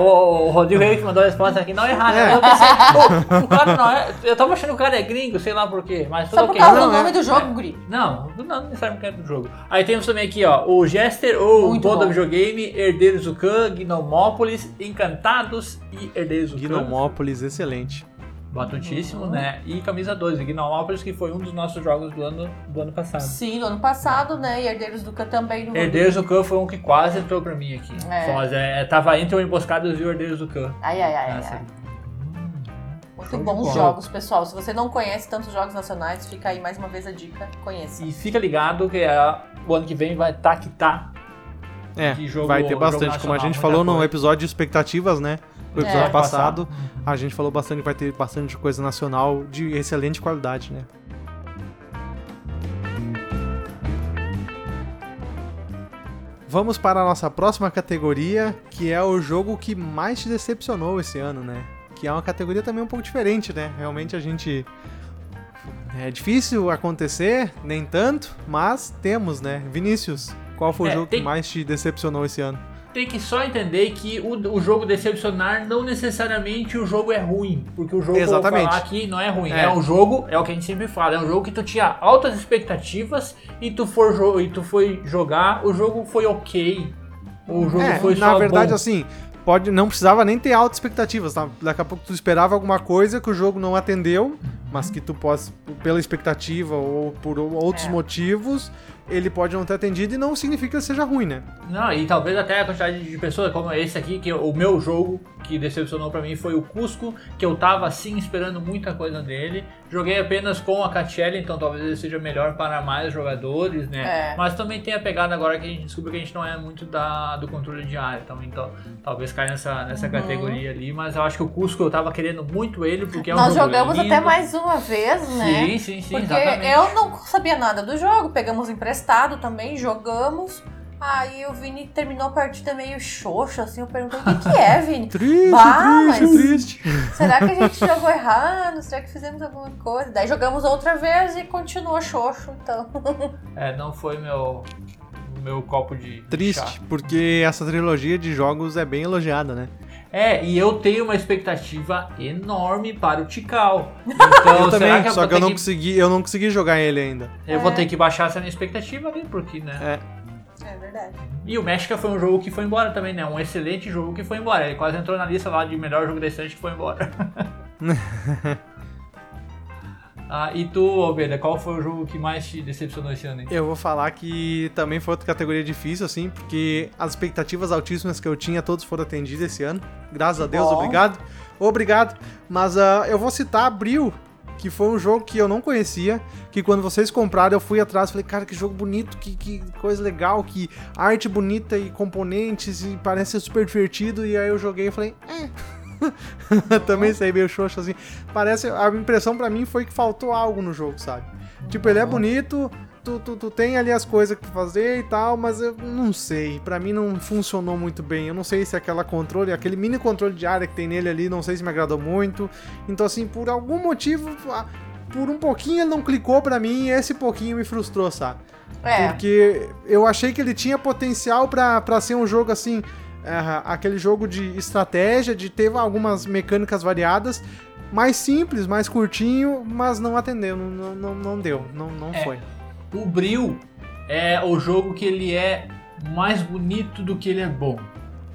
o Rodrigo Reis que mandou a resposta aqui, não errar, né? É. Eu pensei, pô, o cara não é. Eu tava achando que o cara é gringo, sei lá por quê, mas tudo Só por ok. causa do nome é- do jogo, Guri. Não, não necessariamente é do jogo. Aí temos também aqui, ó, o Jester, o Muito Boda. Videogame, Herdeiros do Khan, Gnomópolis, Encantados e Herdeiros do Khan. Gnomópolis, excelente. Batutíssimo, Uhum. né? E camisa 2, Gnomópolis, que foi um dos nossos jogos do ano, do ano passado. Sim, no ano passado, né? E Herdeiros do Khan também. No Herdeiros do Khan foi um que quase entrou pra mim aqui. É. Foz, é, tava entre o Emboscados e o Herdeiros do Khan. Ai, ai, ai, ai, Essa. ai. Muito Show de bons jogos, pessoal. Se você não conhece tantos jogos nacionais, fica aí mais uma vez a dica. Conheça. E fica ligado que é, o ano que vem vai tá que tá. É, Que jogo- vai ter bastante. Como a nacional, gente falou no coisa. episódio de expectativas, né? No episódio É. passado, a gente falou bastante que vai ter bastante coisa nacional de excelente qualidade, né? Vamos para a nossa próxima categoria, que é o jogo que mais te decepcionou esse ano, né? Que é uma categoria também um pouco diferente, né? Realmente a gente. É difícil acontecer, nem tanto, mas temos, né? Vinícius, qual foi É, o jogo tem- que mais te decepcionou esse ano? Tem que só entender que o, o jogo decepcionar não necessariamente o jogo é ruim. Porque o jogo que eu vou Exatamente. falar aqui não é ruim. É. É. um jogo, é o que a gente sempre fala, é um jogo que tu tinha altas expectativas e tu, for e tu foi jogar, o jogo foi ok. O jogo É, foi na só verdade, bom. assim, pode, não precisava nem ter altas expectativas, tá? Daqui a pouco tu esperava alguma coisa que o jogo não atendeu, mas que tu pode, pela expectativa ou por outros É. motivos, ele pode não ter atendido e não significa que seja ruim, né? Não, e talvez até a quantidade de pessoas, como esse aqui, que o meu jogo que decepcionou pra mim foi o Cusco, que eu tava assim esperando muita coisa dele. Joguei apenas com a Catiele, então talvez ele seja melhor para mais jogadores, né? É. Mas também tem a pegada agora que a gente descobriu que a gente não é muito da, do controle de área, então, então talvez caia nessa, nessa Uhum. categoria ali. Mas eu acho que o Cusco eu tava querendo muito ele, porque é um Nós jogo jogamos lindo. até mais uma vez, né? Sim, sim, sim, Porque exatamente. eu não sabia nada do jogo, pegamos emprestado também, jogamos. Aí o Vini terminou a partida meio xoxo, assim, eu perguntei, o que, que é, Vini? Triste, Bah, triste, mas- triste. Será que a gente jogou errado? Será que fizemos alguma coisa? Daí jogamos outra vez e continuou xoxo, então. É, não foi meu, meu copo de chá. Triste, porque essa trilogia de jogos é bem elogiada, né? É, e eu tenho uma expectativa enorme para o Tikal. Então, eu também, que eu só que eu não que, consegui, eu não consegui jogar ele ainda. eu vou ter que baixar essa minha expectativa ali, porque, né? É. Verdade. E o México foi um jogo que foi embora também, né? Um excelente jogo que foi embora. Ele quase entrou na lista lá de melhor jogo da estante que foi embora. ah, e tu, Ovelha, qual foi o jogo que mais te decepcionou esse ano? hein? Eu vou falar que também foi outra categoria difícil, assim, porque as expectativas altíssimas que eu tinha, todos foram atendidas esse ano. Graças a Deus, bom. obrigado. Obrigado. Mas ah, eu vou citar Abril, que foi um jogo que eu não conhecia, que quando vocês compraram eu fui atrás e falei, cara, que jogo bonito, que, que coisa legal, que arte bonita e componentes, e parece ser super divertido, e aí eu joguei e falei, é. Também saí meio xoxo assim. Parece, a impressão pra mim foi que faltou algo no jogo, sabe? Tipo, ele é bonito, tu, tu, tu tem ali as coisas que fazer e tal, mas eu não sei. Pra mim não funcionou muito bem. Eu não sei se aquela controle, aquele mini controle de área que tem nele ali, não sei se me agradou muito. Então, assim, por algum motivo, por um pouquinho ele não clicou pra mim e esse pouquinho me frustrou, sabe? É. Porque eu achei que ele tinha potencial pra pra ser um jogo assim. ah, aquele jogo de estratégia, de ter algumas mecânicas variadas, mais simples, mais curtinho, mas não atendeu, não, não, não, não deu, não, não É. foi. O Bril é o jogo que ele é mais bonito do que ele é bom.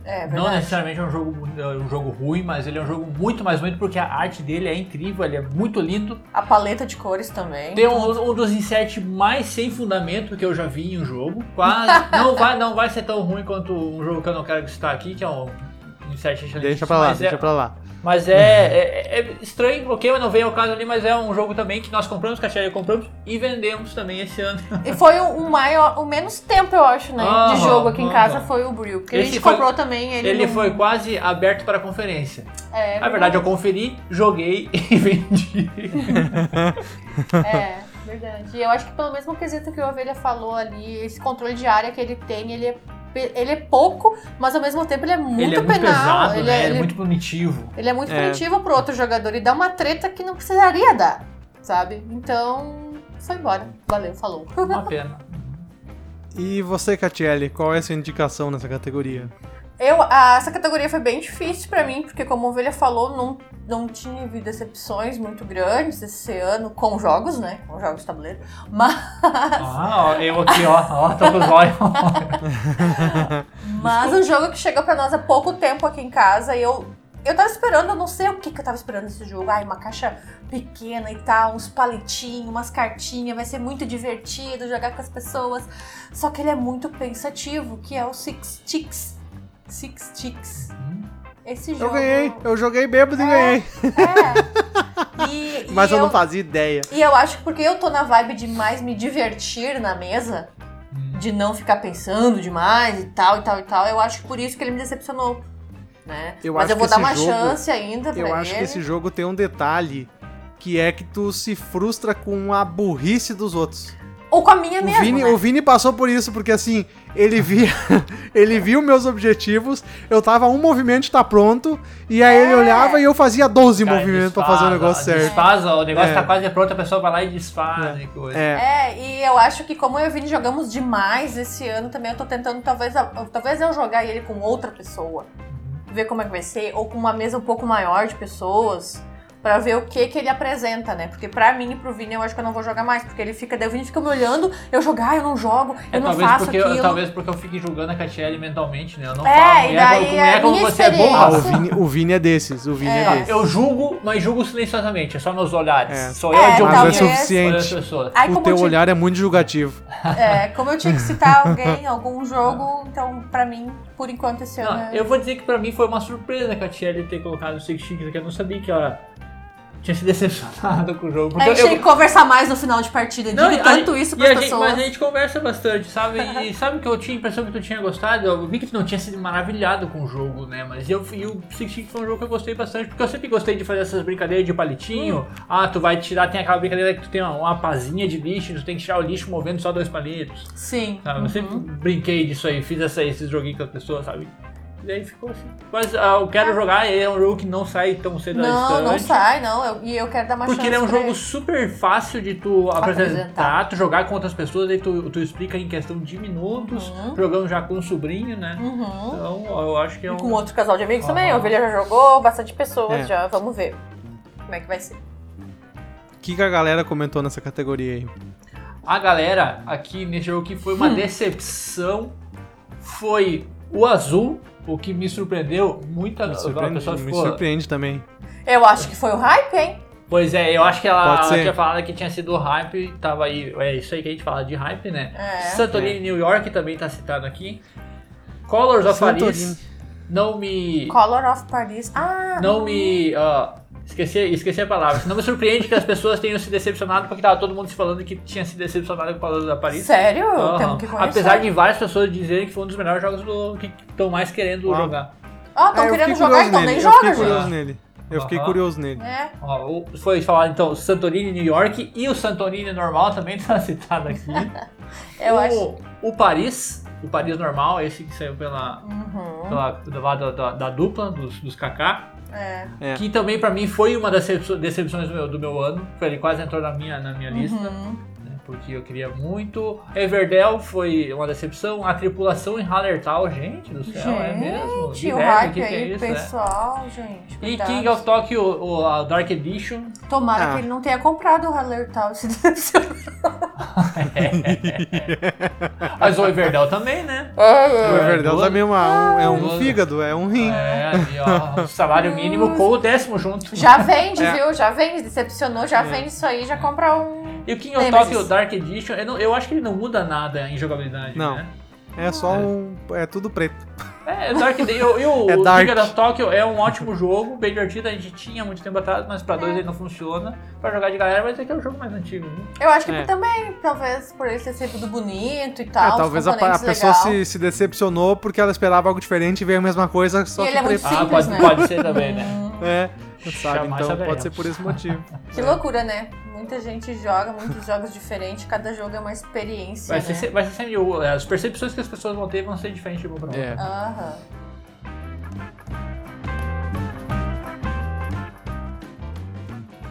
É Não verdade. necessariamente é um jogo, é um jogo ruim, mas ele é um jogo muito mais bonito porque a arte dele é incrível, ele é muito lindo. A paleta de cores também. Tem um, um dos insets mais sem fundamento que eu já vi em um jogo. Quase. não, vai, não vai ser tão ruim quanto um jogo que eu não quero citar aqui, que é um insert excelente. Deixa pra lá, mas deixa é, pra lá. Mas é, é, é estranho, ok, mas não veio ao caso ali, mas é um jogo também que nós compramos, Cachorro, compramos e vendemos também esse ano. E foi o, maior, o menos tempo, eu acho, né? Aham, de jogo aqui em casa aham. foi o Brew. Porque a gente foi- comprou também ele. Ele não- foi quase aberto para conferência. É, Na verdade, eu conferi, joguei e vendi. É, verdade. E eu acho que pelo mesmo quesito que o Ovelha falou ali, esse controle de área que ele tem, ele é, ele é pouco, mas ao mesmo tempo ele é muito ele é muito penal. pesado, ele, né? é, Ele é ele- muito punitivo. ele é muito É. punitivo pro outro jogador e dá uma treta que não precisaria dar, sabe? Então, foi embora. Valeu, falou. Uma pena. E você, Catiele, qual é a sua indicação nessa categoria? Eu, a- essa categoria foi bem difícil pra mim, porque como a Ovelha falou, não, não tinha havido decepções muito grandes esse ano com jogos, né? Com jogos de tabuleiro. Mas, Ah, eu aqui, ó, ó, tô com os olhos. mas um jogo que chegou pra nós há pouco tempo aqui em casa e eu. Eu tava esperando, eu não sei o que, que eu tava esperando nesse jogo. Ai, uma caixa pequena e tal, uns palitinhos, umas cartinhas, vai ser muito divertido jogar com as pessoas. Só que ele é muito pensativo, que é o Six Ticks. Six Ticks. Esse jogo. Eu ganhei, eu joguei bêbado e É. ganhei. É. E, Mas e eu não fazia ideia. E eu acho que porque eu tô na vibe de mais me divertir na mesa, de não ficar pensando demais e tal e tal e tal, eu acho que por isso que ele me decepcionou. Né? Eu Mas acho eu vou que dar esse uma jogo- chance ainda pra Eu ele. acho que esse jogo tem um detalhe que é que tu se frustra com a burrice dos outros. Ou com a minha O mesmo, Vini, né? o Vini passou por isso, porque assim, ele via, ele viu meus objetivos, eu tava um movimento de tá pronto, e aí ele É. olhava e eu fazia 12 Cara, movimentos pra desfaz, fazer o negócio certo. Desfaz, ó, o negócio É. tá quase pronto, a pessoa vai lá e desfaz e coisa. É, É, e eu acho que como eu e o Vini jogamos demais esse ano também, eu tô tentando talvez, talvez eu jogar ele com outra pessoa. Ver como é que vai ser, ou com uma mesa um pouco maior de pessoas. Pra ver o que que ele apresenta, né? Porque pra mim e pro Vini eu acho que eu não vou jogar mais. Porque ele fica, daí o Vini fica me olhando, eu jogar, eu não jogo, eu É, não talvez, faço porque, aquilo. eu, talvez porque eu fique julgando a Catiele mentalmente, né? Eu não É, falo, e daí como, mulher, como você é burra. Ah, o Vini, o Vini é desses, o Vini é, É. desses. Eu julgo, mas julgo silenciosamente, é só meus olhares. É. Sou eu É, de Mas é suficiente. Aí, o teu eu tinha- olhar é muito julgativo. É, como eu tinha que citar alguém, algum jogo, então pra mim, por enquanto esse ano. Não, é- eu vou dizer que pra mim foi uma surpresa a Catiele ter colocado o Six Chics aqui. Eu não sabia que ela tinha se decepcionado com o jogo. A Porque gente eu, tem que conversar mais no final de partida. Não, digo a tanto gente- isso e pras a gente- pessoas. Mas a gente conversa bastante, sabe? E sabe que eu tinha a impressão que tu tinha gostado? Eu vi que tu não tinha sido maravilhado com o jogo, né? Mas eu, e o Six Six foi um jogo que eu gostei bastante, porque eu sempre gostei de fazer essas brincadeiras de palitinho. Ah, tu vai tirar, tem aquela brincadeira que tu tem uma, uma pazinha de lixo, tu tem que tirar o lixo movendo só dois palitos. Sim. Sabe? Eu sempre uhum. brinquei disso aí, fiz essa, esses joguinhos com as pessoas, sabe? E daí ficou assim. Mas ah, eu quero jogar, ele é um jogo que não sai tão cedo da Não, não sai, não. eu- e eu quero dar uma Porque ele é um jogo super fácil de tu apresentar, Apresentar. tu jogar com outras pessoas, aí tu, tu explica em questão de minutos, Uhum. jogando já com um sobrinho, né? Uhum. Então eu acho que é E um. com outro casal de amigos também. A ovelha já jogou, bastante pessoas É. já. Vamos ver como é que vai ser. O que, que a galera comentou nessa categoria aí? A galera aqui nesse jogo que foi uma Hum. decepção foi o azul, o que me surpreendeu. Muita Me a surpreende, pessoa me ficou. surpreende também. Eu acho que foi o hype, hein? Pois é, eu acho que ela, ela tinha falado que tinha sido hype, tava aí. É isso aí que a gente fala de hype, né? É. Santorini New York também tá citado aqui. Colors of Santorini. Paris não me. Color of Paris. Ah! Não me. ó, esqueci, esqueci a palavra. Não me surpreende que as pessoas tenham se decepcionado, porque tava todo mundo se falando que tinha se decepcionado com Colors of Paris. Sério? Aham. Temos que conhecer. Apesar de várias pessoas dizerem que foi um dos melhores jogos do, que estão mais querendo Uau. jogar. Ó, estão É, eu querendo fiquei jogar, então nele, nem eu joga, fiquei gente. curioso nele. Eu fiquei Aham. curioso nele. É. Ó, o- foi falar então Santorini New York e o Santorini normal também tá citado aqui. Eu o, acho. o Paris, o Paris normal, esse que saiu pela, Uhum. pela lado da, da dupla dos, dos Kaká, É. É. que também pra mim foi uma das decepções, do, meu, do meu ano. Foi, Ele quase entrou na minha, na minha lista, Uhum. né, porque eu queria muito. Everdell foi uma decepção. A tripulação em Hallertal, gente do céu, é mesmo. Gente, o hype que que é aí, isso, é? pessoal, gente. E cuidado. King of Tokyo, o, a Dark Edition. Tomara Ah. que ele não tenha comprado o Hallertal e se decepcionou. Mas o Everdell também, né? O É, Everdell também é, uma- um, é um duas- fígado, é um rim. É, ali, ó, o salário mínimo com o décimo junto. Já vende, É. viu? Já vende, decepcionou, já É. vende isso aí, já compra um. E o King of Nemesis. Tokyo Dark Edition, eu, não- eu acho que ele não muda nada em jogabilidade, Não. né? É só um. É tudo preto. É, Dark Edition. E o É o Dark. King of Tokyo é um ótimo jogo, bem divertido. A gente tinha muito tempo atrás, mas pra dois ele não funciona. Pra jogar de galera vai ter que é um jogo mais antigo. Né? Eu acho que É. também, talvez por ele ter sido tudo bonito e É, tal. os talvez a, a pessoa se, se decepcionou porque ela esperava algo diferente e veio a mesma coisa, só E que ele é muito preto. Ah, Simples, pode, né? pode ser também, né? É, sabe? Jamais Então saberemos. pode ser por esse motivo. Que loucura, né? Muita gente joga, muitos jogos diferentes, cada jogo é uma experiência. Vai né? ser, vai ser sempre. o- As percepções que as pessoas vão ter vão ser diferentes de um pra outro. É. Aham.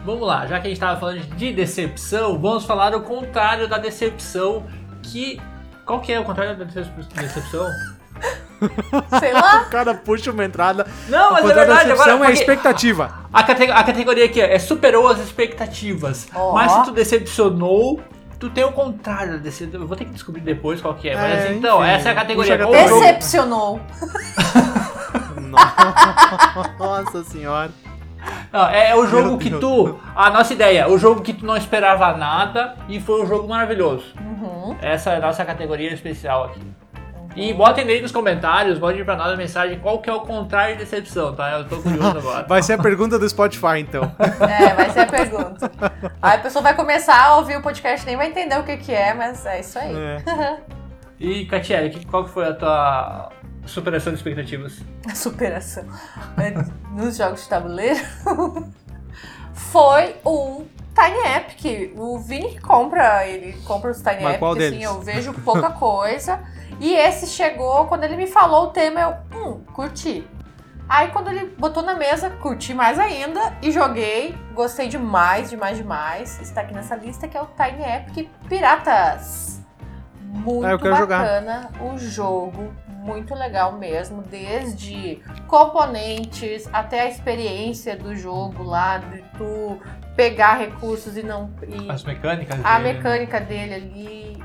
Vamos lá, já que a gente tava falando de decepção, vamos falar o contrário da decepção. Que. Qual que é o contrário da decep- decepção? Sei lá. O cara puxa uma entrada. Não, mas a é verdade, decepção agora. é porque expectativa. a, cate- a categoria aqui é superou as expectativas. Ó. Mas se tu decepcionou, tu tem o contrário da decepção. Eu vou ter que descobrir depois qual que é. Mas É, assim, então, enfim, essa é a categoria. a jogo- Decepcionou. Nossa senhora. Não, é, é o jogo que tu. A nossa ideia, o jogo que tu não esperava nada e foi um jogo maravilhoso. Uhum. Essa é a nossa categoria especial aqui. E botem aí nos comentários, mandem pra nós a mensagem qual que é o contrário de decepção, tá? Eu tô curioso agora. Vai ser a pergunta do Spotify, então. É, vai ser a pergunta. Aí a pessoa vai começar a ouvir o podcast, nem vai entender o que, que é, mas é isso aí. É. E, Catiele, qual que foi a tua superação de expectativas? A superação. Nos jogos de tabuleiro foi um Tiny Epic. O Vini compra, ele compra os Tiny Epic, qual assim, deles? eu vejo pouca coisa. E esse chegou, quando ele me falou o tema, eu, hum, curti. Aí quando ele botou na mesa, curti mais ainda e joguei. Gostei demais, demais, demais. Está aqui nessa lista que é o Tiny Epic Piratas. Muito Ah, eu quero jogar. bacana o jogo, muito legal mesmo, desde componentes até a experiência do jogo lá, de tu pegar recursos e não. E As mecânicas a dele, né? mecânica dele ali.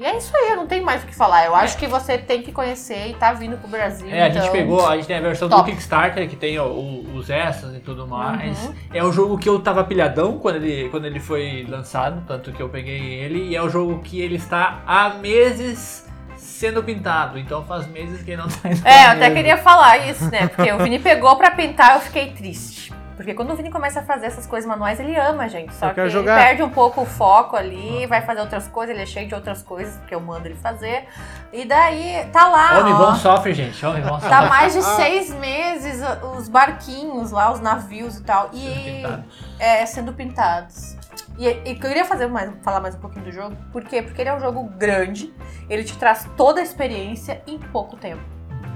E é isso aí, eu não tenho mais o que falar. Eu acho que você tem que conhecer e tá vindo pro Brasil. É, a gente então- pegou, a gente tem a versão Top. do Kickstarter, que tem o- os extras e tudo mais. Uhum. É um jogo que eu tava pilhadão quando ele, quando ele foi lançado, tanto que eu peguei ele, e é um jogo que ele está há meses sendo pintado, então faz meses que ele não tá indo É, eu até queria falar isso, né? Porque o Vini pegou pra pintar, eu fiquei triste. Porque quando o Vini começa a fazer essas coisas manuais, ele ama, gente. Só que quero ele jogar. perde um pouco o foco ali, vai fazer outras coisas, ele é cheio de outras coisas, porque eu mando ele fazer. E daí, tá lá, Homem ó. bom sofre, gente, homem bom sofre. Tá mais de seis meses os barquinhos lá, os navios e tal. E Pintado. é, sendo pintados. E, e eu queria fazer mais, falar mais um pouquinho do jogo. Por quê? Porque ele é um jogo grande, ele te traz toda a experiência em pouco tempo.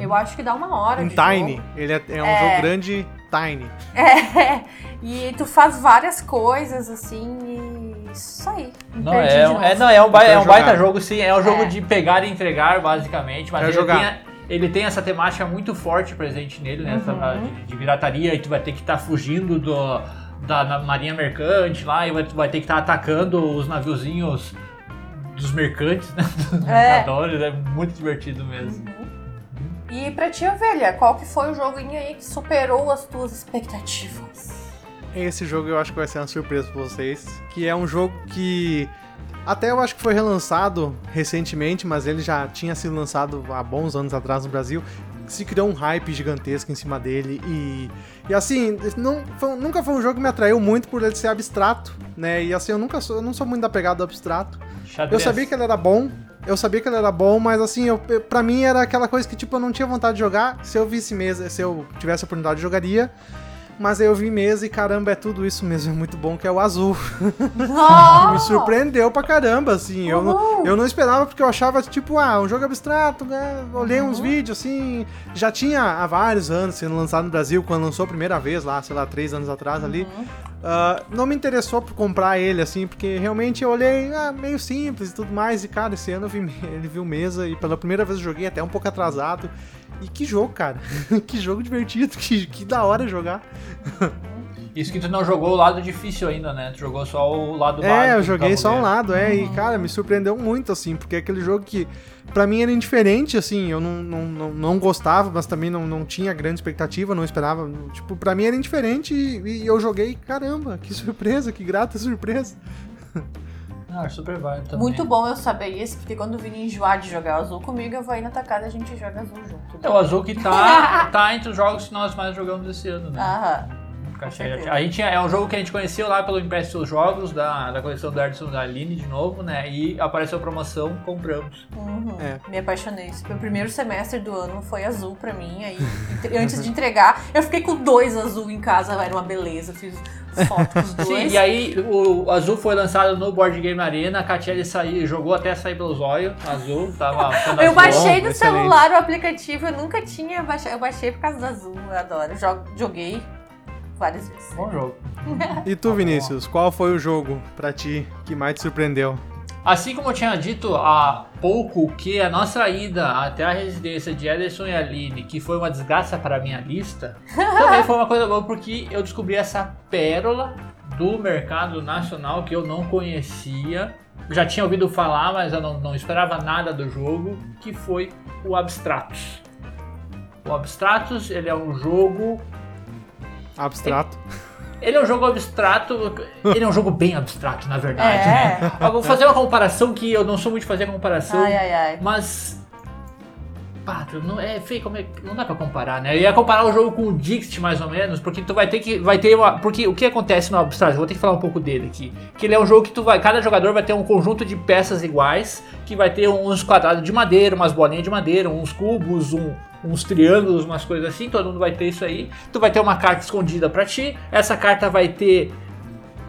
Eu acho que dá uma hora. Um de Tiny. jogo. Ele é, é um É. jogo grande, Tiny. É, e tu faz várias coisas assim e isso aí. Não, é, um- é, não, é um, ba- é um baita jogo, sim. É um jogo É. de pegar e entregar, basicamente. Mas ele jogar. tem, a- ele tem essa temática muito forte presente nele, né? Uhum. de, de pirataria, e tu vai ter que estar fugindo do, da, marinha mercante lá, e vai, tu vai ter que estar atacando os naviozinhos dos mercantes, né? Dos É. mercadores. É muito divertido mesmo. Uhum. E pra ti, ovelha, qual que foi o joguinho aí que superou as tuas expectativas? Esse jogo eu acho que vai ser uma surpresa pra vocês. Que é um jogo que. Até eu acho que foi relançado recentemente, mas ele já tinha sido lançado há bons anos atrás no Brasil. Se criou um hype gigantesco em cima dele. E, e assim, não, foi- nunca foi um jogo que me atraiu muito por ele ser abstrato, né? E assim, eu nunca sou, eu não sou muito da pegada do abstrato. Eu Xadrez. sabia que ele era bom, eu sabia que ele era bom, mas assim, eu, pra mim era aquela coisa que, tipo, eu não tinha vontade de jogar. Se eu visse mesa, se eu tivesse a oportunidade, eu jogaria. Mas aí eu vi mesa e caramba, é tudo isso mesmo, é muito bom, que é o azul. Me surpreendeu pra caramba, assim. Eu não, eu não esperava, porque eu achava, tipo, ah, um jogo abstrato, né? Olhei uns Uhum. vídeos, assim. Já tinha há vários anos sendo lançado no Brasil, quando lançou a primeira vez lá, sei lá, três anos atrás ali. Uhum. Ah, não me interessou por comprar ele, assim, porque realmente eu olhei, ah, meio simples e tudo mais. E, cara, esse ano vi, ele viu mesa e pela primeira vez eu joguei até um pouco atrasado. E que jogo, cara. que jogo divertido, que, que da hora jogar. Isso que tu não jogou o lado difícil ainda, né? Tu jogou só o lado básico. É, eu joguei só um lado, é, e cara, me surpreendeu muito, assim, porque é aquele jogo que pra mim era indiferente, assim, eu não, não, não, não gostava, mas também não, não tinha grande expectativa, não esperava, tipo, pra mim era indiferente e, e eu joguei, caramba, que surpresa, que grata surpresa. Ah, super válido também. Muito bom eu saber isso, porque quando o Vini enjoar de jogar azul comigo, eu vou aí na tua casa e a gente joga azul junto. É o azul que tá, tá entre os jogos que nós mais jogamos esse ano, né? Aham. Caixa- a gente é um jogo que a gente conheceu lá pelo Impresso Jogos da, da coleção do Edson da Aline de novo, né? E apareceu a promoção, compramos. Uhum. É. Me apaixonei. Esse meu primeiro semestre do ano foi azul pra mim. Aí, antes de entregar, eu fiquei com dois azul em casa, era uma beleza. Fiz foto com os dois. Sim, e aí o azul foi lançado no Board Game Arena, a Catiele saiu, jogou até sair pelos olhos, azul, tava Eu azul. baixei no excelente. celular o aplicativo, eu nunca tinha baixado. Eu baixei por causa do azul, eu adoro. Jogo- joguei várias vezes. Bom jogo. E tu, Vinícius, qual foi o jogo pra ti que mais te surpreendeu? Assim como eu tinha dito há pouco que a nossa ida até a residência de Ederson e Aline, que foi uma desgraça para a minha lista, também foi uma coisa boa porque eu descobri essa pérola do mercado nacional que eu não conhecia. Já tinha ouvido falar, mas eu não, não esperava nada do jogo, que foi o Abstratos. O Abstratos, ele é um jogo Abstrato. ele é um jogo abstrato, ele é um jogo bem abstrato, na verdade. É. né? Eu vou fazer uma comparação que eu não sou muito de fazer comparação, Ai, ai, ai. mas. Pato, não é feio, como é, não dá pra comparar, né? Eu ia comparar o jogo com o Dixit mais ou menos, porque tu vai ter que vai ter uma, porque o que acontece no abstrato, eu vou ter que falar um pouco dele aqui, que ele é um jogo que tu vai, cada jogador vai ter um conjunto de peças iguais, que vai ter uns quadrados de madeira, umas bolinhas de madeira, uns cubos, um, uns triângulos, umas coisas assim, todo mundo vai ter isso aí. Tu vai ter uma carta escondida pra ti, essa carta vai ter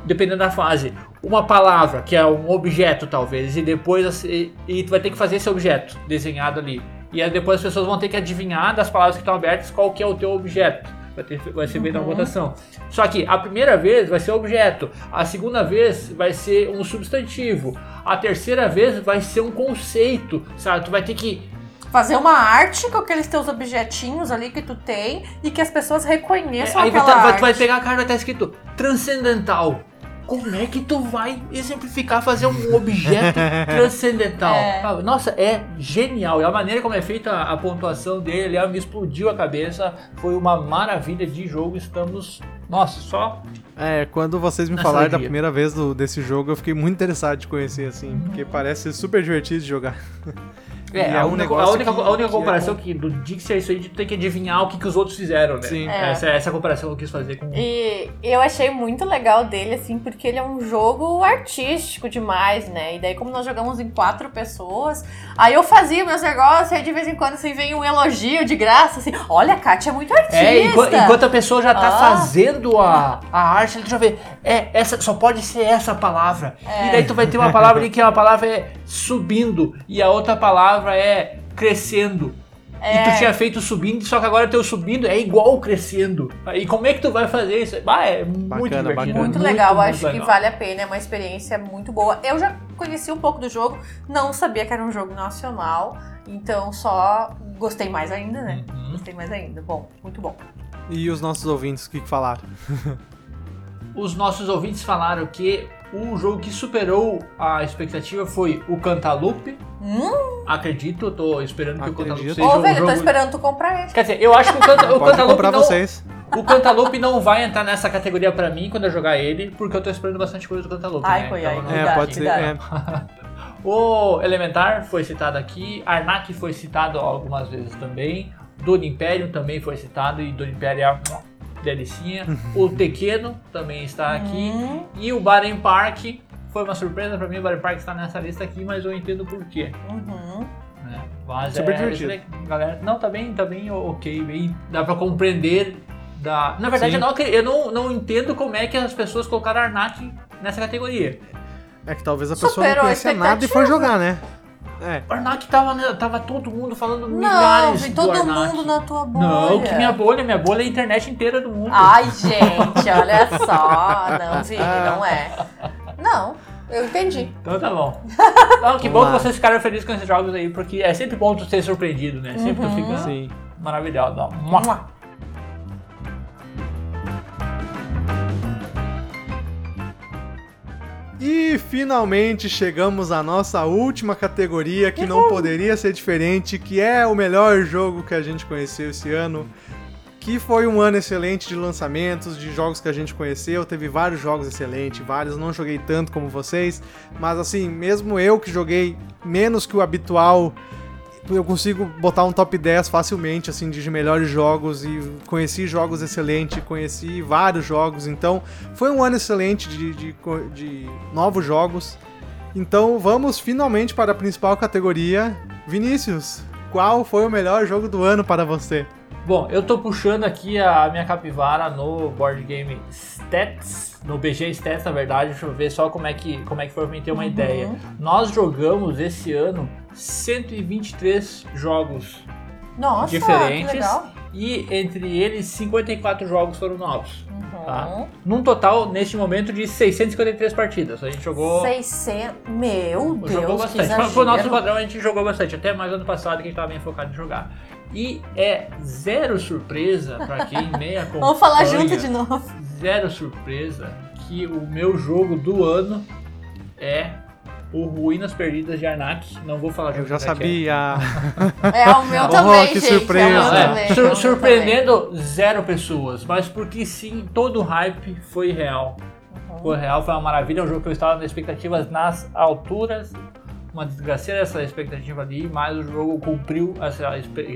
dependendo da fase, uma palavra, que é um objeto talvez, e depois e, e tu vai ter que fazer esse objeto desenhado ali. E aí depois as pessoas vão ter que adivinhar das palavras que estão abertas qual que é o teu objeto. Vai, ter, vai ser feita uma votação. Só que a primeira vez vai ser objeto, a segunda vez vai ser um substantivo, a terceira vez vai ser um conceito, sabe? Tu vai ter que fazer uma arte com aqueles teus objetinhos ali que tu tem e que as pessoas reconheçam Aí aquela vai- arte. tu vai pegar a carta vai estar escrito transcendental. Como é que tu vai exemplificar fazer um objeto transcendental? É. Ah, Nossa, é genial. E a maneira como é feita a, a pontuação dele ali, me explodiu a cabeça. Foi uma maravilha de jogo. Estamos, nossa, só É, quando vocês me falaram da primeira vez do- desse jogo, eu fiquei muito interessado de conhecer, assim, porque parece ser super divertido de jogar. É, E a, é um única, negócio a única, que- a única que é comparação que do Dixie é isso aí de ter que adivinhar o que, que os outros fizeram, né? Sim. É. Essa, essa comparação que eu quis fazer com. E eu achei muito legal dele, assim, porque ele é um jogo artístico demais, né? E daí, como nós jogamos em quatro pessoas, aí eu fazia meus negócios, e aí de vez em quando assim, vem um elogio de graça, assim, olha, a Kátia é muito artista. É, enquanto, enquanto a pessoa já tá Ah. fazendo a, a arte, ele já vê, é, essa, só pode ser essa palavra. É. E daí tu vai ter uma palavra ali que uma palavra é subindo e a outra palavra é crescendo. E É. tu tinha feito subindo, só que agora teu subindo é igual crescendo. E como é que tu vai fazer isso? Ah, é muito Bacana, divertido. bacana. Muito, legal, muito acho que legal. vale a pena, é uma experiência muito boa. Eu já conheci um pouco do jogo, não sabia que era um jogo nacional, então só gostei mais ainda, né? Uhum. Gostei mais ainda. Bom, muito bom. E os nossos ouvintes, o que, que falaram? Os nossos ouvintes falaram que o jogo que superou a expectativa foi o Cantaloupe. Hum, Acredito, eu tô esperando que o Cantaloupe Acredito. seja ô, um velho, eu jogo... tô esperando tu comprar ele. Quer dizer, eu acho que o, canta, o Cantaloupe comprar não, vocês. o Cantaloupe não vai entrar nessa categoria pra mim quando eu jogar ele, porque eu tô esperando bastante coisa do Cantaloupe. Ai, né? foi Então, É, Cuidado, pode ser. é. O Elementar foi citado aqui, Arnak foi citado algumas vezes também, Dona Imperium também foi citado e Dona Imperium é delicinha. o Tequeno também está aqui. Hum, E o Baren Park foi uma surpresa pra mim, o Baren Park está nessa lista aqui, mas eu entendo por quê. uhum. né? Mas Super é, divertido. galera. Não, tá bem, tá bem ok, bem, dá pra compreender. Da... Na verdade, Sim. eu, não, eu não, não entendo como é que as pessoas colocaram Arnak nessa categoria. É que talvez a pessoa Superou não conhecia nada e foi jogar, né? É. O Arnak tava, né, tava todo mundo falando Não, milhares do todo mundo na tua bolha. Não, que minha bolha, minha bolha é a internet inteira do mundo. Ai, gente, olha só. Não, Vini, não é. Não, eu entendi. Então tá bom. Então, que Vamos bom lá. que vocês ficaram felizes com esses jogos aí, porque é sempre bom tu ser surpreendido, né? Sempre tu Uhum. fica Sim. maravilhado. ó. E finalmente chegamos à nossa última categoria, que não poderia ser diferente, que é o melhor jogo que a gente conheceu esse ano. Que foi um ano excelente de lançamentos, de jogos que a gente conheceu. Teve vários jogos excelentes, vários não joguei tanto como vocês. Mas assim, mesmo eu que joguei menos que o habitual, eu consigo botar um top 10 facilmente, assim, de melhores jogos. E conheci jogos excelentes, conheci vários jogos. Então, foi um ano excelente de, de, de novos jogos. Então, vamos finalmente para a principal categoria. Vinícius, qual foi o melhor jogo do ano para você? Bom, eu tô puxando aqui a minha capivara no Board Game Stats, no BG Stats, na verdade, deixa eu ver só como é que, como é que foi pra mim ter uma Uhum. ideia. Nós jogamos esse ano 123 jogos Nossa, diferentes e entre eles 54 jogos foram novos. Uhum. Tá. Num total, neste momento, de 653 partidas. A gente jogou. 600. Meu Deus, jogou bastante. exagero. Pro nosso padrão, a gente jogou bastante. Até mais ano passado que a gente tava bem focado em jogar. E é zero surpresa pra quem nem acompanha. Vamos falar junto de novo. Zero surpresa que o meu jogo do ano é o Ruínas Perdidas de Arnak. Não vou falar Eu já é que sabia. É o meu Oh, também, que gente. É o surpresa. meu É, também, sur- é o meu surpreendendo zero pessoas, mas porque sim, todo o hype foi real. Uhum. Foi real, foi uma maravilha, é um jogo que eu estava nas expectativas nas alturas, uma desgraceira essa expectativa ali, mas o jogo cumpriu essa,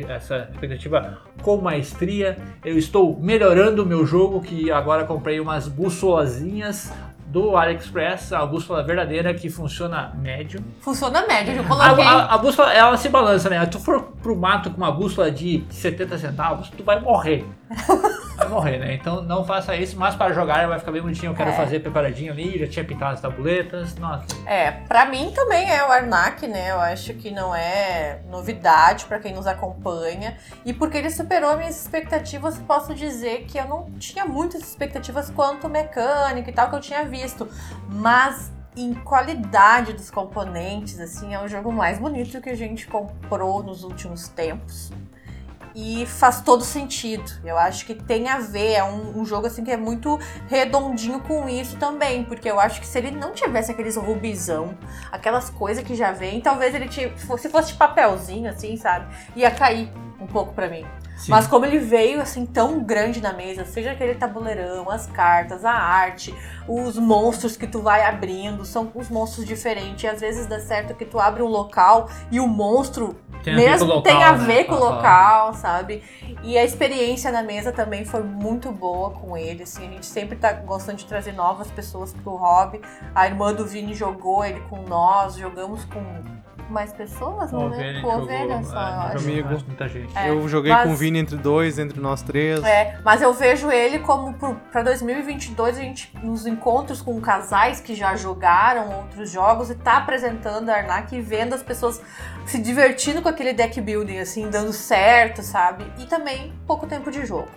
essa expectativa com maestria. Eu estou melhorando o meu jogo, que agora comprei umas bússolazinhas do AliExpress, a bússola verdadeira que funciona médio. Funciona médio, eu A, coloquei. a- a bússola, ela se balança, né? Se tu for pro mato com uma bússola de 70 centavos, tu vai morrer. Vai morrer, né? Então não faça isso, mas para jogar vai ficar bem bonitinho. Eu quero É. fazer preparadinho ali, já tinha pintado as tabuletas. Nossa, É, pra mim também é o Arnak, né? Eu acho que não é novidade pra quem nos acompanha. E porque ele superou minhas expectativas, posso dizer que eu não tinha muitas expectativas quanto mecânica e tal que eu tinha visto. Mas em qualidade dos componentes, assim, é o jogo mais bonito que a gente comprou nos últimos tempos. E faz todo sentido. Eu acho que tem a ver, é um, um, jogo assim que é muito redondinho com isso também. Porque eu acho que se ele não tivesse aqueles rubizão, aquelas coisas que já vem, talvez ele se fosse papelzinho, assim, sabe? Ia cair um pouco para mim. Sim. Mas como ele veio assim tão grande na mesa, seja aquele tabuleirão, as cartas, a arte, os monstros que tu vai abrindo, são os monstros diferentes. E às vezes dá certo que tu abre um local e o monstro tem mesmo local, tem a né? ver com o local, sabe? E a experiência na mesa também foi muito boa com ele. Assim, a gente sempre tá gostando de trazer novas pessoas pro hobby. A irmã do Vini jogou ele com nós, jogamos com mais pessoas, não né? Com ovelha só, é, eu acho. Muita gente. É, eu joguei mas, com o Vini entre dois, entre nós três. É, mas eu vejo ele como para 2022 a gente nos encontros com casais que já jogaram outros jogos e tá apresentando a Arnak e vendo as pessoas se divertindo com aquele deck building assim, dando certo, sabe? E também pouco tempo de jogo.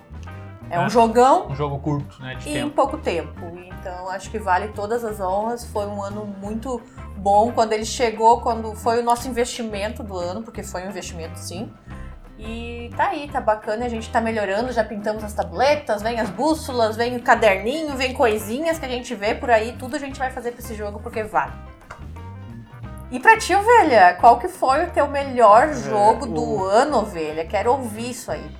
É, um jogão. Um jogo curto, né? De e tempo. em pouco tempo. Então acho que vale todas as honras. Foi um ano muito bom quando ele chegou, quando foi o nosso investimento do ano, porque foi um investimento sim. E tá aí, tá bacana, a gente tá melhorando, já pintamos as tabletas, vem as bússolas, vem o caderninho, vem coisinhas que a gente vê por aí, tudo a gente vai fazer pra esse jogo porque vale. E pra ti, ovelha, qual que foi o teu melhor é, jogo é, o... do ano, ovelha? Quero ouvir isso aí.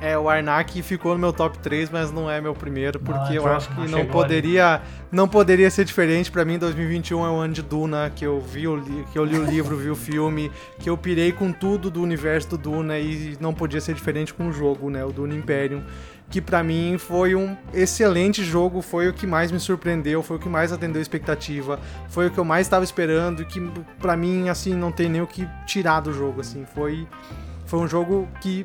É, o Arnak ficou no meu top 3, mas não é meu primeiro, porque ah, eu acho que não poderia, não poderia ser diferente. Para mim, 2021 é o ano de Duna, que eu vi o, que eu li o livro, vi o filme, que eu pirei com tudo do universo do Duna e não podia ser diferente com o jogo, né? O Duna Imperium que para mim foi um excelente jogo, foi o que mais me surpreendeu, foi o que mais atendeu a expectativa, foi o que eu mais estava esperando, e que para mim assim não tem nem o que tirar do jogo, assim, foi foi um jogo que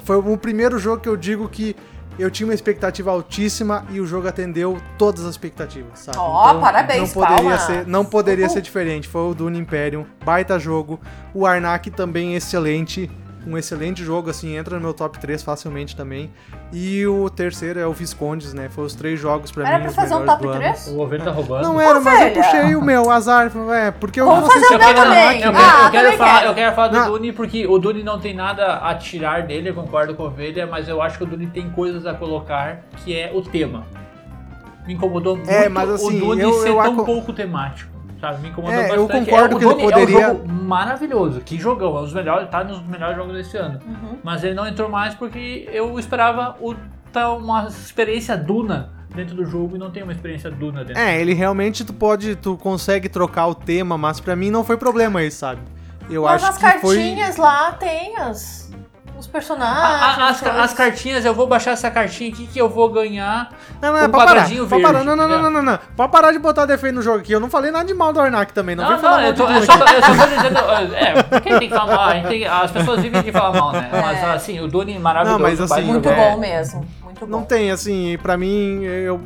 foi o primeiro jogo que eu digo que eu tinha uma expectativa altíssima e o jogo atendeu todas as expectativas, sabe? Ó, oh, então, parabéns, não poderia ser Não poderia ser diferente. Foi o Dune Imperium, baita jogo. O Arnak também excelente um excelente jogo, assim, entra no meu top 3 facilmente também. E o terceiro é o Viscondes, né? Foi os três jogos pra era mim. Era pra fazer um top 3? O Ovelha tá roubando. Não era, mas eu puxei o meu, azar. É, porque eu Vamos fazer o meu também. Eu, ah, eu, quero falar, eu quero falar do não. Dune porque o Dune não tem nada a tirar dele, eu concordo com a Ovelha, mas eu acho que o Dune tem coisas a colocar, que é o tema. Me incomodou é, muito é, mas, assim, o Dune eu, ser eu, tão eu, pouco temático sabe? Me incomodou é, bastante. Eu concordo é, que ele poderia... É um jogo maravilhoso, que jogão, é um dos melhores, tá nos melhores jogos desse ano. Uhum. Mas ele não entrou mais porque eu esperava o, tá, uma experiência Duna dentro do jogo e não tem uma experiência Duna dentro. É, ele realmente tu pode, tu consegue trocar o tema, mas para mim não foi problema isso, sabe? Eu mas acho as que cartinhas foi... lá tem as os personagens. A, as, as, cartinhas, eu vou baixar essa cartinha aqui que eu vou ganhar. Não, não, um pode parar, verde. Pode parar. Não, não, não, não, não, não. Pode parar de botar defeito no jogo aqui. Eu não falei nada de mal do Arnak também. Não, não mal eu, tô, eu, só, eu só tô dizendo. É, quem tem que falar mal? Tem, as pessoas vivem de falar mal, né? É. Mas assim, o Duni maravilhoso. Não, mas assim. Muito bom mesmo. Muito bom. Não tem, assim, pra mim, eu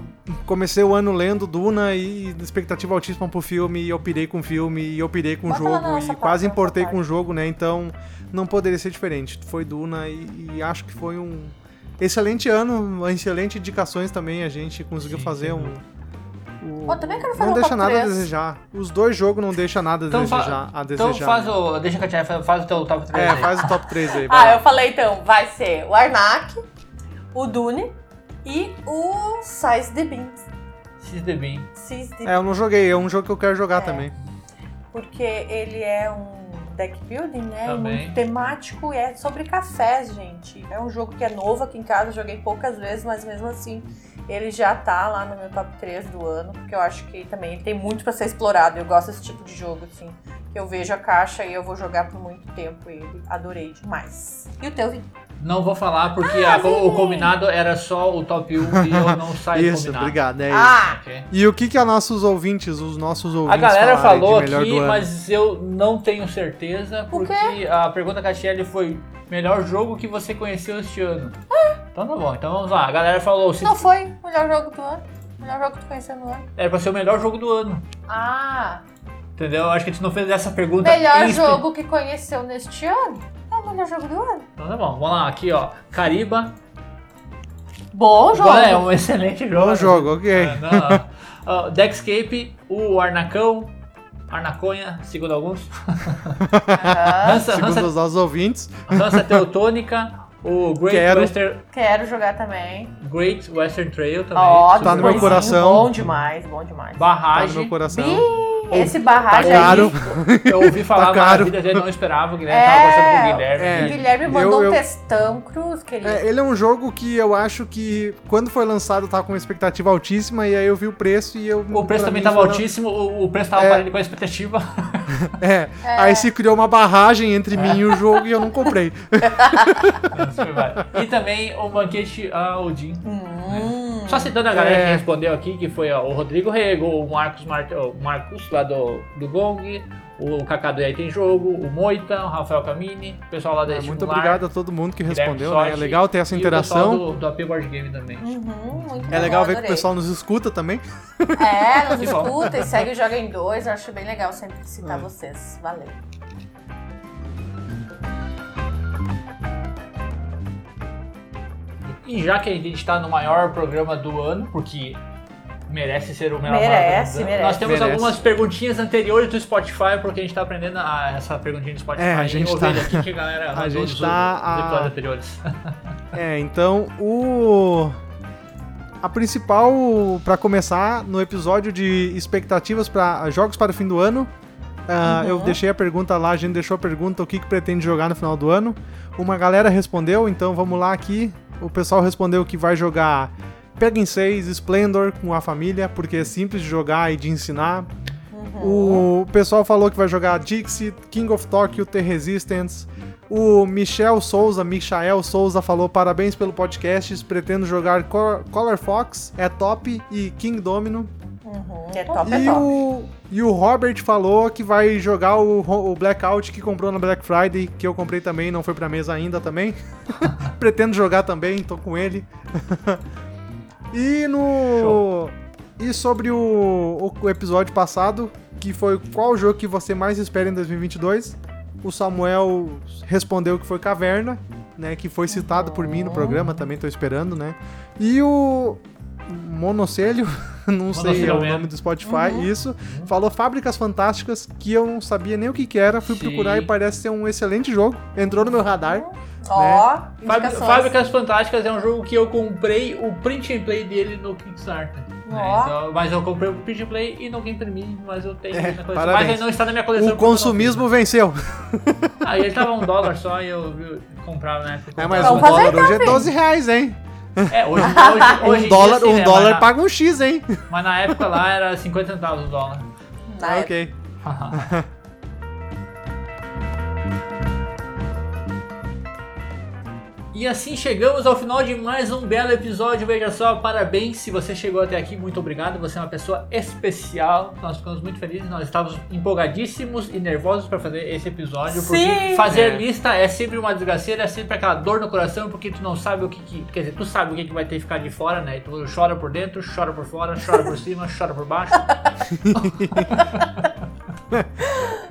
comecei o ano lendo Duna e expectativa altíssima pro filme, e eu pirei com o filme, e eu pirei com o jogo, e quase importei com o jogo, né? Então, não poderia ser diferente. Foi Duna e, e acho que foi um excelente ano, excelente indicações também. A gente conseguiu sim, fazer sim. um. O, também quero fazer não um deixa nada 3. a desejar. Os dois jogos não deixam nada então, desejar, a desejar. Então faz o. Deixa que faz, faz o teu top 3. É, aí. faz o top 3 aí. ah, lá. eu falei então, vai ser o Arnak, o Dune e o Size the Beans. Size the Beans. É, eu não joguei, é um jogo que eu quero jogar é, também. Porque ele é um deck building, né? Também. muito temático e é sobre cafés, gente. É um jogo que é novo aqui em casa, joguei poucas vezes, mas mesmo assim ele já tá lá no meu top 3 do ano, porque eu acho que também tem muito para ser explorado. Eu gosto desse tipo de jogo, assim. Que eu vejo a caixa e eu vou jogar por muito tempo ele. Adorei demais. E o teu, Vitor? Não vou falar porque ah, a, o combinado era só o top 1 e eu não saio Isso, combinado. obrigado. É ah. isso. Okay. E o que que a nossos ouvintes, os nossos ouvintes A galera falou aqui, mas eu não tenho certeza porque a pergunta da Catiele foi melhor jogo que você conheceu este ano. Ah. Então tá bom, então vamos lá. A galera falou... Se... Não foi o melhor jogo do ano. O melhor jogo que tu conheceu no ano. Era pra ser o melhor jogo do ano. Ah. Entendeu? Acho que a gente não fez essa pergunta. Melhor jogo que conheceu neste ano? O melhor jogo do ano. Então tá bom, vamos lá, aqui ó. Cariba. Bom jogo. É um excelente jogo. Bom jogo, ok. É, não. Ó, Deckscape, o Arnacão, Arnaconha, segundo alguns. Aham. Hansa, Segundo Hansa, os nossos ouvintes. Hansa Teutônica, o Great Quero. Western, Quero jogar também. Great Western Trail também. Ó, super Tá no meu coração. Bom demais, bom demais. Tá no Barragem. meu coração. Esse barragem Tá caro. aí. Eu ouvi falar Tá caro. maravilhas dele, não esperava. O Guilherme tava conversando com o É, Guilherme. É. o Guilherme mandou Eu- um eu- textão cruz, querido. É, ele é um jogo que eu acho que quando foi lançado eu tava com uma expectativa altíssima e aí eu vi o preço e eu. O preço também mim tava altíssimo, o, o preço tava É. parecido com a expectativa. É. Aí se criou uma barragem entre mim e o jogo e eu não comprei. e também o banquete ah, Odin. Hum. Só citando a galera É. que respondeu aqui, que foi ó, o Rodrigo Rego, o Marcos, Mart... o Marcos lá do, do Gong, o do Aí Tem Jogo, o Moita, o Rafael Camini, o pessoal lá da É, muito obrigado a todo mundo que respondeu, Sorte, né? É legal ter essa e o interação. pessoal do, do AP Board Game também. Uhum, muito É bom, legal ver que o pessoal nos escuta também. É, nos escuta e segue o Joga em Dois. Eu acho bem legal sempre citar É. vocês. Valeu. E já que a gente está no maior programa do ano, porque merece ser o melhor Merece, programa do ano, merece. nós temos Merece. algumas perguntinhas anteriores do Spotify, porque a gente está aprendendo a, essa perguntinha do Spotify. É, a gente ouvir tá- aqui que a galera a gente dos- tá dos a- episódios anteriores. É, então o. A principal, pra começar, no episódio de expectativas para jogos para o fim do ano, ah, Uhum. eu deixei a pergunta lá, a gente deixou a pergunta o que, que pretende jogar no final do ano. Uma galera respondeu, então vamos lá aqui. O pessoal respondeu que vai jogar Peggy 6, Splendor com a família, porque é simples de jogar e de ensinar. Uhum. O pessoal falou que vai jogar Dixie, King of Tokyo, The Resistance. O Michel Souza, Michael Souza falou parabéns pelo podcast, pretendo jogar Color Fox, é top, e King Domino. Uhum. É top, é e, top. o, e o Robert falou que vai jogar o, o Blackout que comprou na Black Friday, que eu comprei também, não foi pra mesa ainda também. pretendo jogar também, tô com ele. e no. Show. E sobre o, o- o episódio passado, que foi qual o jogo que você mais espera em 2022? O Samuel respondeu que foi Caverna, né? Que foi citado por mim no programa, também tô esperando, né? E o Monocelho, não sei é o nome do Spotify, isso, falou Fábricas Fantásticas, que eu não sabia nem o que que era, fui Sim. procurar e parece ser um excelente jogo, entrou no meu radar. Ó, Fábrica- indicações. Fábricas Fantásticas é um jogo que eu comprei o print and play dele no Kickstarter. né? Ó. Então, mas eu comprei o print and play e nunca imprimi, mas eu tenho É, na coleção. parabéns. Mas ele não está na minha coleção. O não consumismo venceu. Aí ele tava um dólar só e eu, eu comprava na época. É, mas um dólar então, hoje é filho. 12 reais, hein? É, hoje, hoje, hoje Um dólar, dia, sim, um né? dólar na, paga um X, hein? Mas na época lá era 50 centavos o dólar. Na Ah, ok. E assim chegamos ao final de mais um belo episódio. Veja só, parabéns se você chegou até aqui. Muito obrigado. Você é uma pessoa especial. Nós ficamos muito felizes. Nós estávamos empolgadíssimos e nervosos para fazer esse episódio. Porque Sim! fazer É. lista é sempre uma desgraceira, é sempre aquela dor no coração, porque tu não sabe o que. que- quer dizer, tu sabe o que, que vai ter que ficar de fora, né? E tu chora por dentro, chora por fora, chora por cima, chora por baixo.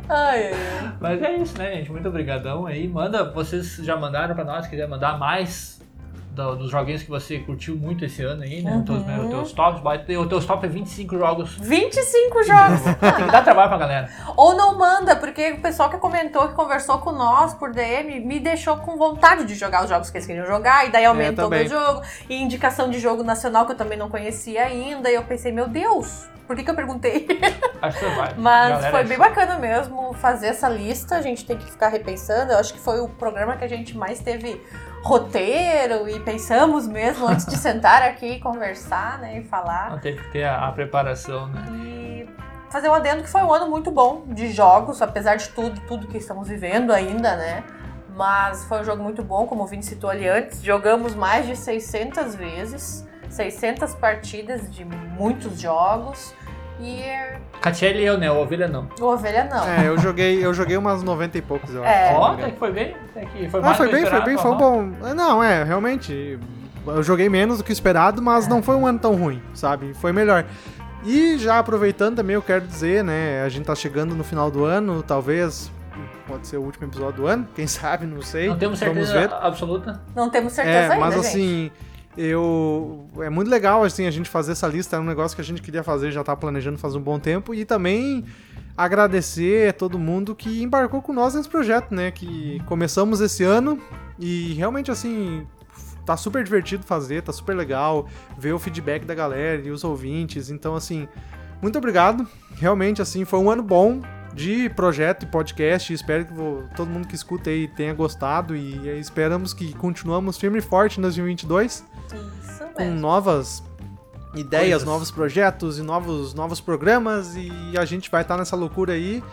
Ai. Mas é isso, né, gente? Muito obrigadão aí. Manda, vocês já mandaram pra nós, se quiser mandar mais do- dos joguinhos que você curtiu muito esse ano aí, né? Teus, Uhum. os teus tops. vai ter- O teus top é 25 jogos. 25 jogos. Tem que dar trabalho pra galera. Ou não manda, porque o pessoal que comentou, que conversou com nós por DM, me deixou com vontade de jogar os jogos que eles queriam jogar, e daí aumentou também. meu jogo. E indicação de jogo nacional que eu também não conhecia ainda, e eu pensei, meu Deus, por que, que eu perguntei? Acho que vai. Mas Galera, foi é bem bacana mesmo fazer essa lista, a gente tem que ficar repensando. Eu acho que foi o programa que a gente mais teve roteiro e pensamos mesmo antes de sentar aqui e conversar, né, e falar. Teve que ter a, a preparação, né? E fazer um adendo que foi um ano muito bom de jogos, apesar de tudo, tudo que estamos vivendo ainda, né? Mas foi um jogo muito bom, como o Vini citou ali antes. Jogamos mais de 600 vezes, 600 partidas de muitos jogos. E Catiele e eu, né? O Ovelha não. o Ovelha não. É, eu joguei, eu joguei umas 90 e poucos, eu acho. É. me Ó, até que foi bem. Até que foi Ah, mais foi bem, foi bem, foi um bom. Não, é, realmente. Eu joguei menos do que o esperado, mas não foi um ano tão ruim, sabe? Foi melhor. E já aproveitando também, eu quero dizer, né? A gente tá chegando no final do ano, talvez. Pode ser o último episódio do ano, quem sabe, não sei. Não temos Vamos certeza ver. absoluta. Não temos certeza É, ainda, mas gente. Eu é muito legal assim a gente fazer essa lista, é um negócio que a gente queria fazer, já tá planejando faz um bom tempo e também agradecer a todo mundo que embarcou com nós nesse projeto, né, que começamos esse ano e realmente assim tá super divertido fazer, tá super legal ver o feedback da galera e os ouvintes. Então assim, muito obrigado. Realmente assim foi um ano bom de projeto e podcast. Espero que todo mundo que escuta aí tenha gostado e esperamos que continuamos firme e forte em 2022 Isso com mesmo. novas ideias, Coisas. novos projetos e novos, novos programas e a gente vai estar nessa loucura aí.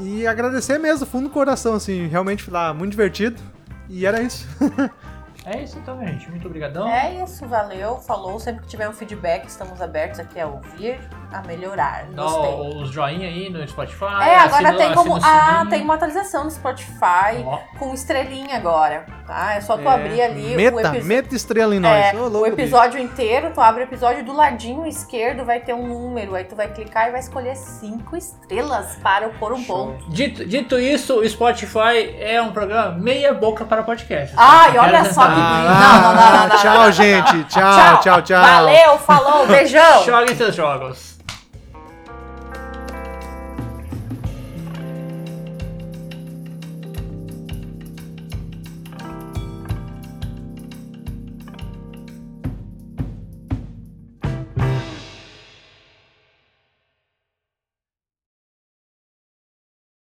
E agradecer mesmo, fundo do coração, assim, realmente foi lá muito divertido. E era isso. É isso então, gente. Muito obrigadão. É isso, valeu. Falou. Sempre que tiver um feedback, estamos abertos aqui a ouvir, a melhorar. Dá Gostei. os joinha aí no Spotify. É, agora assina- tem como. o Ah, tem uma atualização no Spotify Ó, com estrelinha agora. Tá? É só tu É, abrir ali o Meta, episódio. meta estrela em nós. É, Ô, o episódio inteiro, tu abre o episódio do ladinho esquerdo, vai ter um número, aí tu vai clicar e vai escolher cinco estrelas para eu pôr um Show. ponto. Dito, dito isso, o Spotify é um programa meia boca para podcast. Ai, olha Quero só que tentar- lindo. Não, não, não, não, não, tchau, não, não, gente. Tchau, tchau, tchau. Valeu, falou, beijão. Joguem seus jogos.